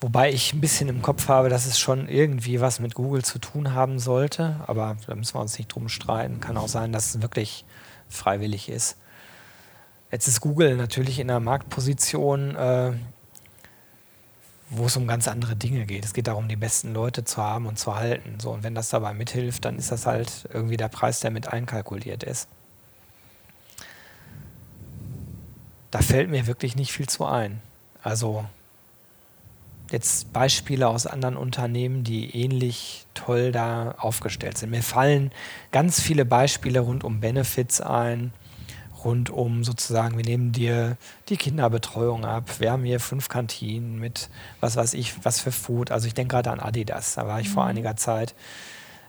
Wobei ich ein bisschen im Kopf habe, dass es schon irgendwie was mit Google zu tun haben sollte. Aber da müssen wir uns nicht drum streiten. Kann auch sein, dass es wirklich freiwillig ist. Jetzt ist Google natürlich in einer Marktposition, äh, wo es um ganz andere Dinge geht. Es geht darum, die besten Leute zu haben und zu halten. So, und wenn das dabei mithilft, dann ist das halt irgendwie der Preis, der mit einkalkuliert ist. Da fällt mir wirklich nicht viel zu ein. Also jetzt Beispiele aus anderen Unternehmen, die ähnlich toll da aufgestellt sind. Mir fallen ganz viele Beispiele rund um Benefits ein, rund um sozusagen, wir nehmen dir die Kinderbetreuung ab, wir haben hier fünf Kantinen mit was weiß ich, was für Food. Also ich denke gerade an Adidas, da war ich mhm. vor einiger Zeit.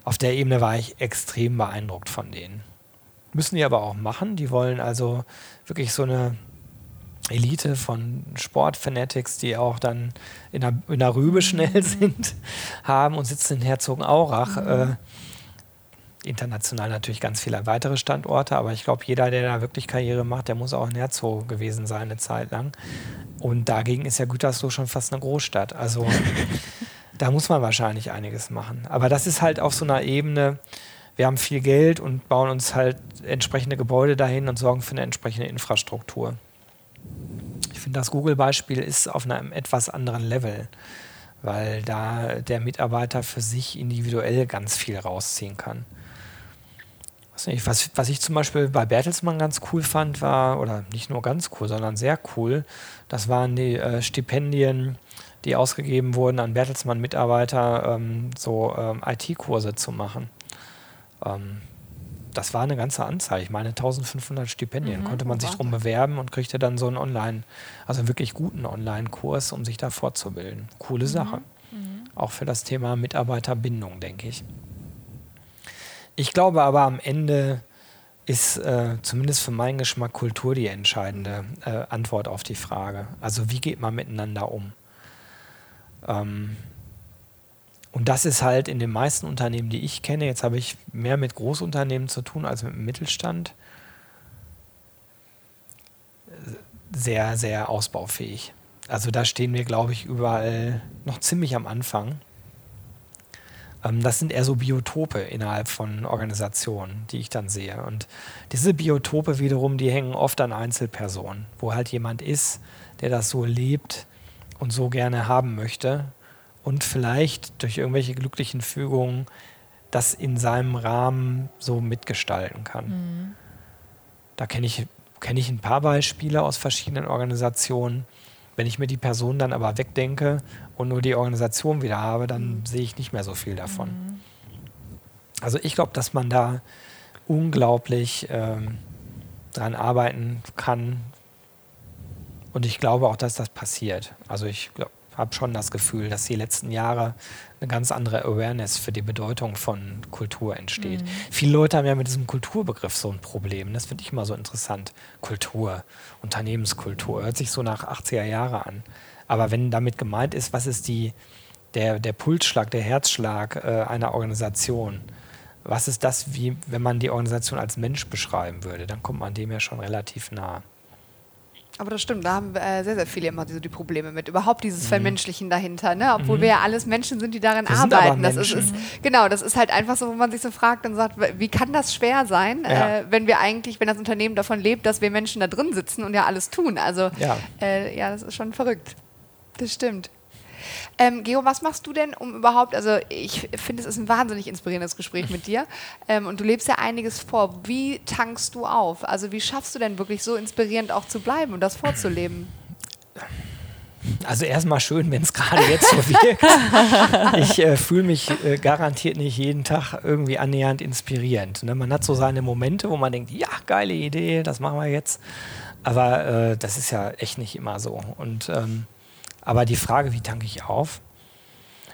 Auf der Ebene war ich extrem beeindruckt von denen. Müssen die aber auch machen. Die wollen also wirklich so eine Elite von Sportfanatics, die auch dann in der, in der Rübe schnell mhm. sind, haben und sitzen in Herzogenaurach. Mhm. Äh, international natürlich ganz viele weitere Standorte, aber ich glaube, jeder, der da wirklich Karriere macht, der muss auch in Herzog gewesen sein eine Zeit lang. Und dagegen ist ja Gütersloh schon fast eine Großstadt. Also da muss man wahrscheinlich einiges machen. Aber das ist halt auf so einer Ebene, wir haben viel Geld und bauen uns halt entsprechende Gebäude dahin und sorgen für eine entsprechende Infrastruktur. Finde, das Google-Beispiel ist auf einem etwas anderen Level, weil da der Mitarbeiter für sich individuell ganz viel rausziehen kann. Was, was ich zum Beispiel bei Bertelsmann ganz cool fand, war, oder nicht nur ganz cool, sondern sehr cool, das waren die äh, Stipendien, die ausgegeben wurden an Bertelsmann-Mitarbeiter, ähm, so ähm, IT-Kurse zu machen. Ähm, das war eine ganze Anzahl. Ich meine, 1500 Stipendien. Mhm, Konnte man sich drum bewerben und kriegte dann so einen Online, also einen wirklich guten Online-Kurs, um sich da fortzubilden. Coole mhm. Sache. Mhm. Auch für das Thema Mitarbeiterbindung, denke ich. Ich glaube aber am Ende ist äh, zumindest für meinen Geschmack Kultur die entscheidende äh, Antwort auf die Frage. Also wie geht man miteinander um? Ähm, und das ist halt in den meisten Unternehmen, die ich kenne, jetzt habe ich mehr mit Großunternehmen zu tun als mit dem Mittelstand, sehr, sehr ausbaufähig. Also da stehen wir, glaube ich, überall noch ziemlich am Anfang. Ähm, das sind eher so Biotope innerhalb von Organisationen, die ich dann sehe. Und diese Biotope wiederum, die hängen oft an Einzelpersonen, wo halt jemand ist, der das so lebt und so gerne haben möchte und vielleicht durch irgendwelche glücklichen Fügungen das in seinem Rahmen so mitgestalten kann. Mhm. Da kenne ich, kenn ich ein paar Beispiele aus verschiedenen Organisationen. Wenn ich mir die Person dann aber wegdenke und nur die Organisation wieder habe, dann mhm. sehe ich nicht mehr so viel davon. Mhm. Also ich glaube, dass man da unglaublich ähm, dran arbeiten kann. Und ich glaube auch, dass das passiert. Also ich glaube, habe schon das Gefühl, dass die letzten Jahre eine ganz andere Awareness für die Bedeutung von Kultur entsteht. Mhm. Viele Leute haben ja mit diesem Kulturbegriff so ein Problem. Das finde ich immer so interessant. Kultur, Unternehmenskultur, hört sich so nach 80er Jahre an. Aber wenn damit gemeint ist, was ist die, der, der Pulsschlag, der Herzschlag äh, einer Organisation, was ist das, wie wenn man die Organisation als Mensch beschreiben würde, dann kommt man dem ja schon relativ nah. Aber das stimmt, da haben äh, sehr, sehr viele immer so die Probleme mit. Überhaupt dieses mhm. Vermenschlichen dahinter, ne? Obwohl mhm. wir ja alles Menschen sind, die darin wir arbeiten. Das ist, ist, genau, das ist halt einfach so, wo man sich so fragt und sagt, wie kann das schwer sein, ja. äh, wenn wir eigentlich, wenn das Unternehmen davon lebt, dass wir Menschen da drin sitzen und ja alles tun. Also ja, äh, ja das ist schon verrückt. Das stimmt. Ähm, Geo, was machst du denn, um überhaupt, also ich finde, es ist ein wahnsinnig inspirierendes Gespräch mit dir ähm, und du lebst ja einiges vor. Wie tankst du auf? Also wie schaffst du denn wirklich so inspirierend auch zu bleiben und das vorzuleben? Also erstmal schön, wenn es gerade jetzt so wirkt. ich äh, fühle mich äh, garantiert nicht jeden Tag irgendwie annähernd inspirierend. Ne? Man hat so seine Momente, wo man denkt, ja, geile Idee, das machen wir jetzt. Aber äh, das ist ja echt nicht immer so. Und ähm, aber die Frage, wie tanke ich auf?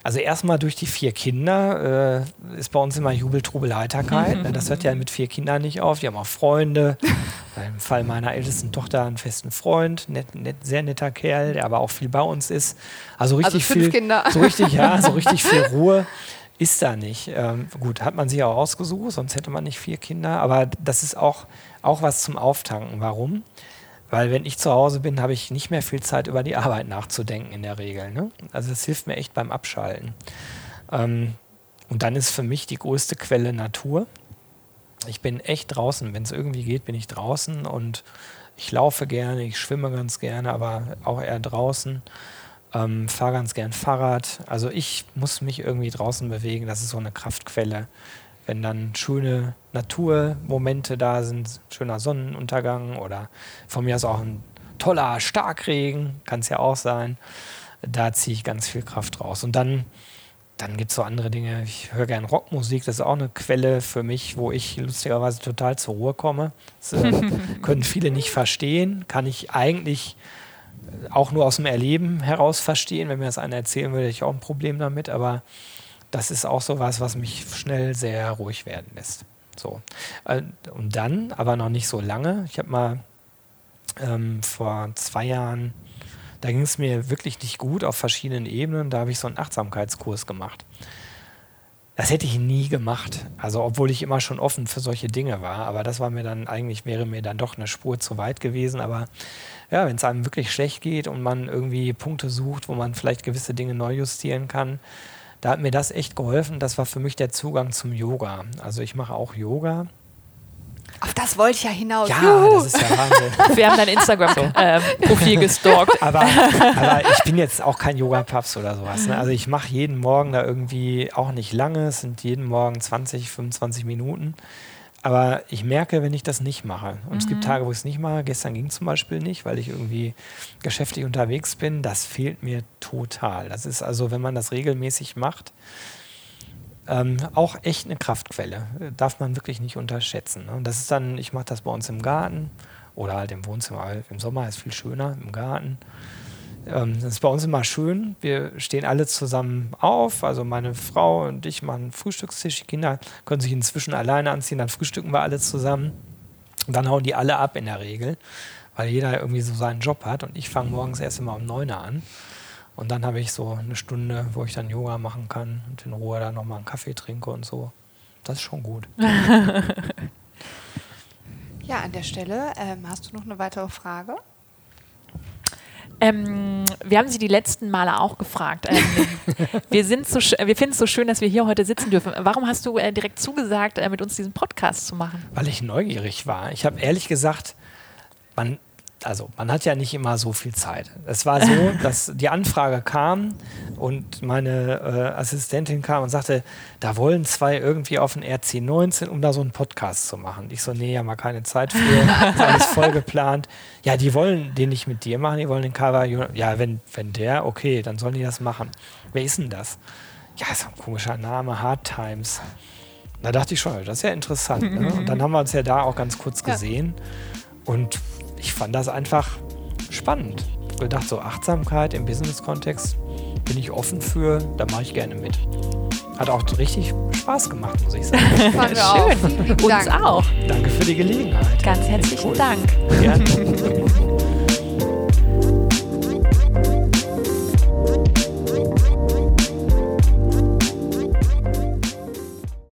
Also erstmal durch die vier Kinder äh, ist bei uns immer Jubel, Trubel, Heiterkeit. Ne? Das hört ja mit vier Kindern nicht auf. Die haben auch Freunde. Im Fall meiner ältesten Tochter einen festen Freund, net, net, sehr netter Kerl, der aber auch viel bei uns ist. Also richtig also viel, Kinder. so richtig, ja, so richtig viel Ruhe ist da nicht. Ähm, gut, hat man sich auch ausgesucht, sonst hätte man nicht vier Kinder. Aber das ist auch, auch was zum Auftanken. Warum? Weil wenn ich zu Hause bin, habe ich nicht mehr viel Zeit, über die Arbeit nachzudenken in der Regel. Ne? Also es hilft mir echt beim Abschalten. Ähm, und dann ist für mich die größte Quelle Natur. Ich bin echt draußen. Wenn es irgendwie geht, bin ich draußen und ich laufe gerne, ich schwimme ganz gerne, aber auch eher draußen. Ähm, fahre ganz gern Fahrrad. Also ich muss mich irgendwie draußen bewegen. Das ist so eine Kraftquelle, wenn dann schöne Naturmomente da sind, schöner Sonnenuntergang oder von mir aus auch ein toller Starkregen, kann es ja auch sein. Da ziehe ich ganz viel Kraft raus. Und dann, dann gibt es so andere Dinge. Ich höre gerne Rockmusik, das ist auch eine Quelle für mich, wo ich lustigerweise total zur Ruhe komme. Das äh, können viele nicht verstehen, kann ich eigentlich auch nur aus dem Erleben heraus verstehen. Wenn mir das einer erzählen würde, hätte ich auch ein Problem damit, aber das ist auch so was, was mich schnell sehr ruhig werden lässt. So. Äh, und dann, aber noch nicht so lange, ich habe mal ähm, vor zwei Jahren, da ging es mir wirklich nicht gut auf verschiedenen Ebenen, da habe ich so einen Achtsamkeitskurs gemacht. Das hätte ich nie gemacht. Also, obwohl ich immer schon offen für solche Dinge war. Aber das war mir dann, eigentlich wäre mir dann doch eine Spur zu weit gewesen. Aber ja, wenn es einem wirklich schlecht geht und man irgendwie Punkte sucht, wo man vielleicht gewisse Dinge neu justieren kann, da hat mir das echt geholfen. Das war für mich der Zugang zum Yoga. Also ich mache auch Yoga. Auf das wollte ich ja hinaus. Ja, Juhu. das ist ja Wahnsinn. Wir haben dein Instagram-Profil gestalkt. aber, aber ich bin jetzt auch kein Yoga-Paps oder sowas. Ne? Also ich mache jeden Morgen da irgendwie auch nicht lange. Es sind jeden Morgen 20, 25 Minuten. Aber ich merke, wenn ich das nicht mache, und es gibt Tage, wo ich es nicht mache, gestern ging zum Beispiel nicht, weil ich irgendwie geschäftlich unterwegs bin, das fehlt mir total. Das ist also, wenn man das regelmäßig macht, ähm, auch echt eine Kraftquelle. Darf man wirklich nicht unterschätzen. Ne? Und das ist dann, ich mache das bei uns im Garten oder halt im Wohnzimmer. Im Sommer ist viel schöner im Garten. Ähm, das ist bei uns immer schön. Wir stehen alle zusammen auf. Also meine Frau und ich machen Frühstückstisch. Die Kinder können sich inzwischen alleine anziehen. Dann frühstücken wir alle zusammen. Und dann hauen die alle ab in der Regel, weil jeder irgendwie so seinen Job hat. Und ich fange morgens erst immer um 9 Uhr an. Und dann habe ich so eine Stunde, wo ich dann Yoga machen kann und in Ruhe dann nochmal einen Kaffee trinke und so. Das ist schon gut. Ja, an der Stelle ähm, hast du noch eine weitere Frage? Ähm, wir haben Sie die letzten Male auch gefragt. Ähm, wir sind so wir finden es so schön, dass wir hier heute sitzen dürfen. Warum hast du äh, direkt zugesagt, äh, mit uns diesen Podcast zu machen? Weil ich neugierig war. Ich habe ehrlich gesagt, man, also man hat ja nicht immer so viel Zeit. Es war so, dass die Anfrage kam und meine äh, Assistentin kam und sagte, da wollen zwei irgendwie auf den RC19, um da so einen Podcast zu machen. Ich so, nee, haben wir keine Zeit für, ist alles voll geplant. Ja, die wollen den nicht mit dir machen, die wollen den Cover. Ja, wenn, wenn der, okay, dann sollen die das machen. Wer ist denn das? Ja, ist ein komischer Name, Hard Times. Da dachte ich schon, das ist ja interessant. Ne? Und dann haben wir uns ja da auch ganz kurz Ja. gesehen. Und ich fand das einfach spannend. Ich gedacht, so Achtsamkeit im Business-Kontext bin ich offen für, da mache ich gerne mit. Hat auch richtig Spaß gemacht, muss ich sagen. Fanden wir auch. Schön. Lieben Uns Dank. auch. Danke für die Gelegenheit. Ganz herzlichen cool. Dank. Gerne.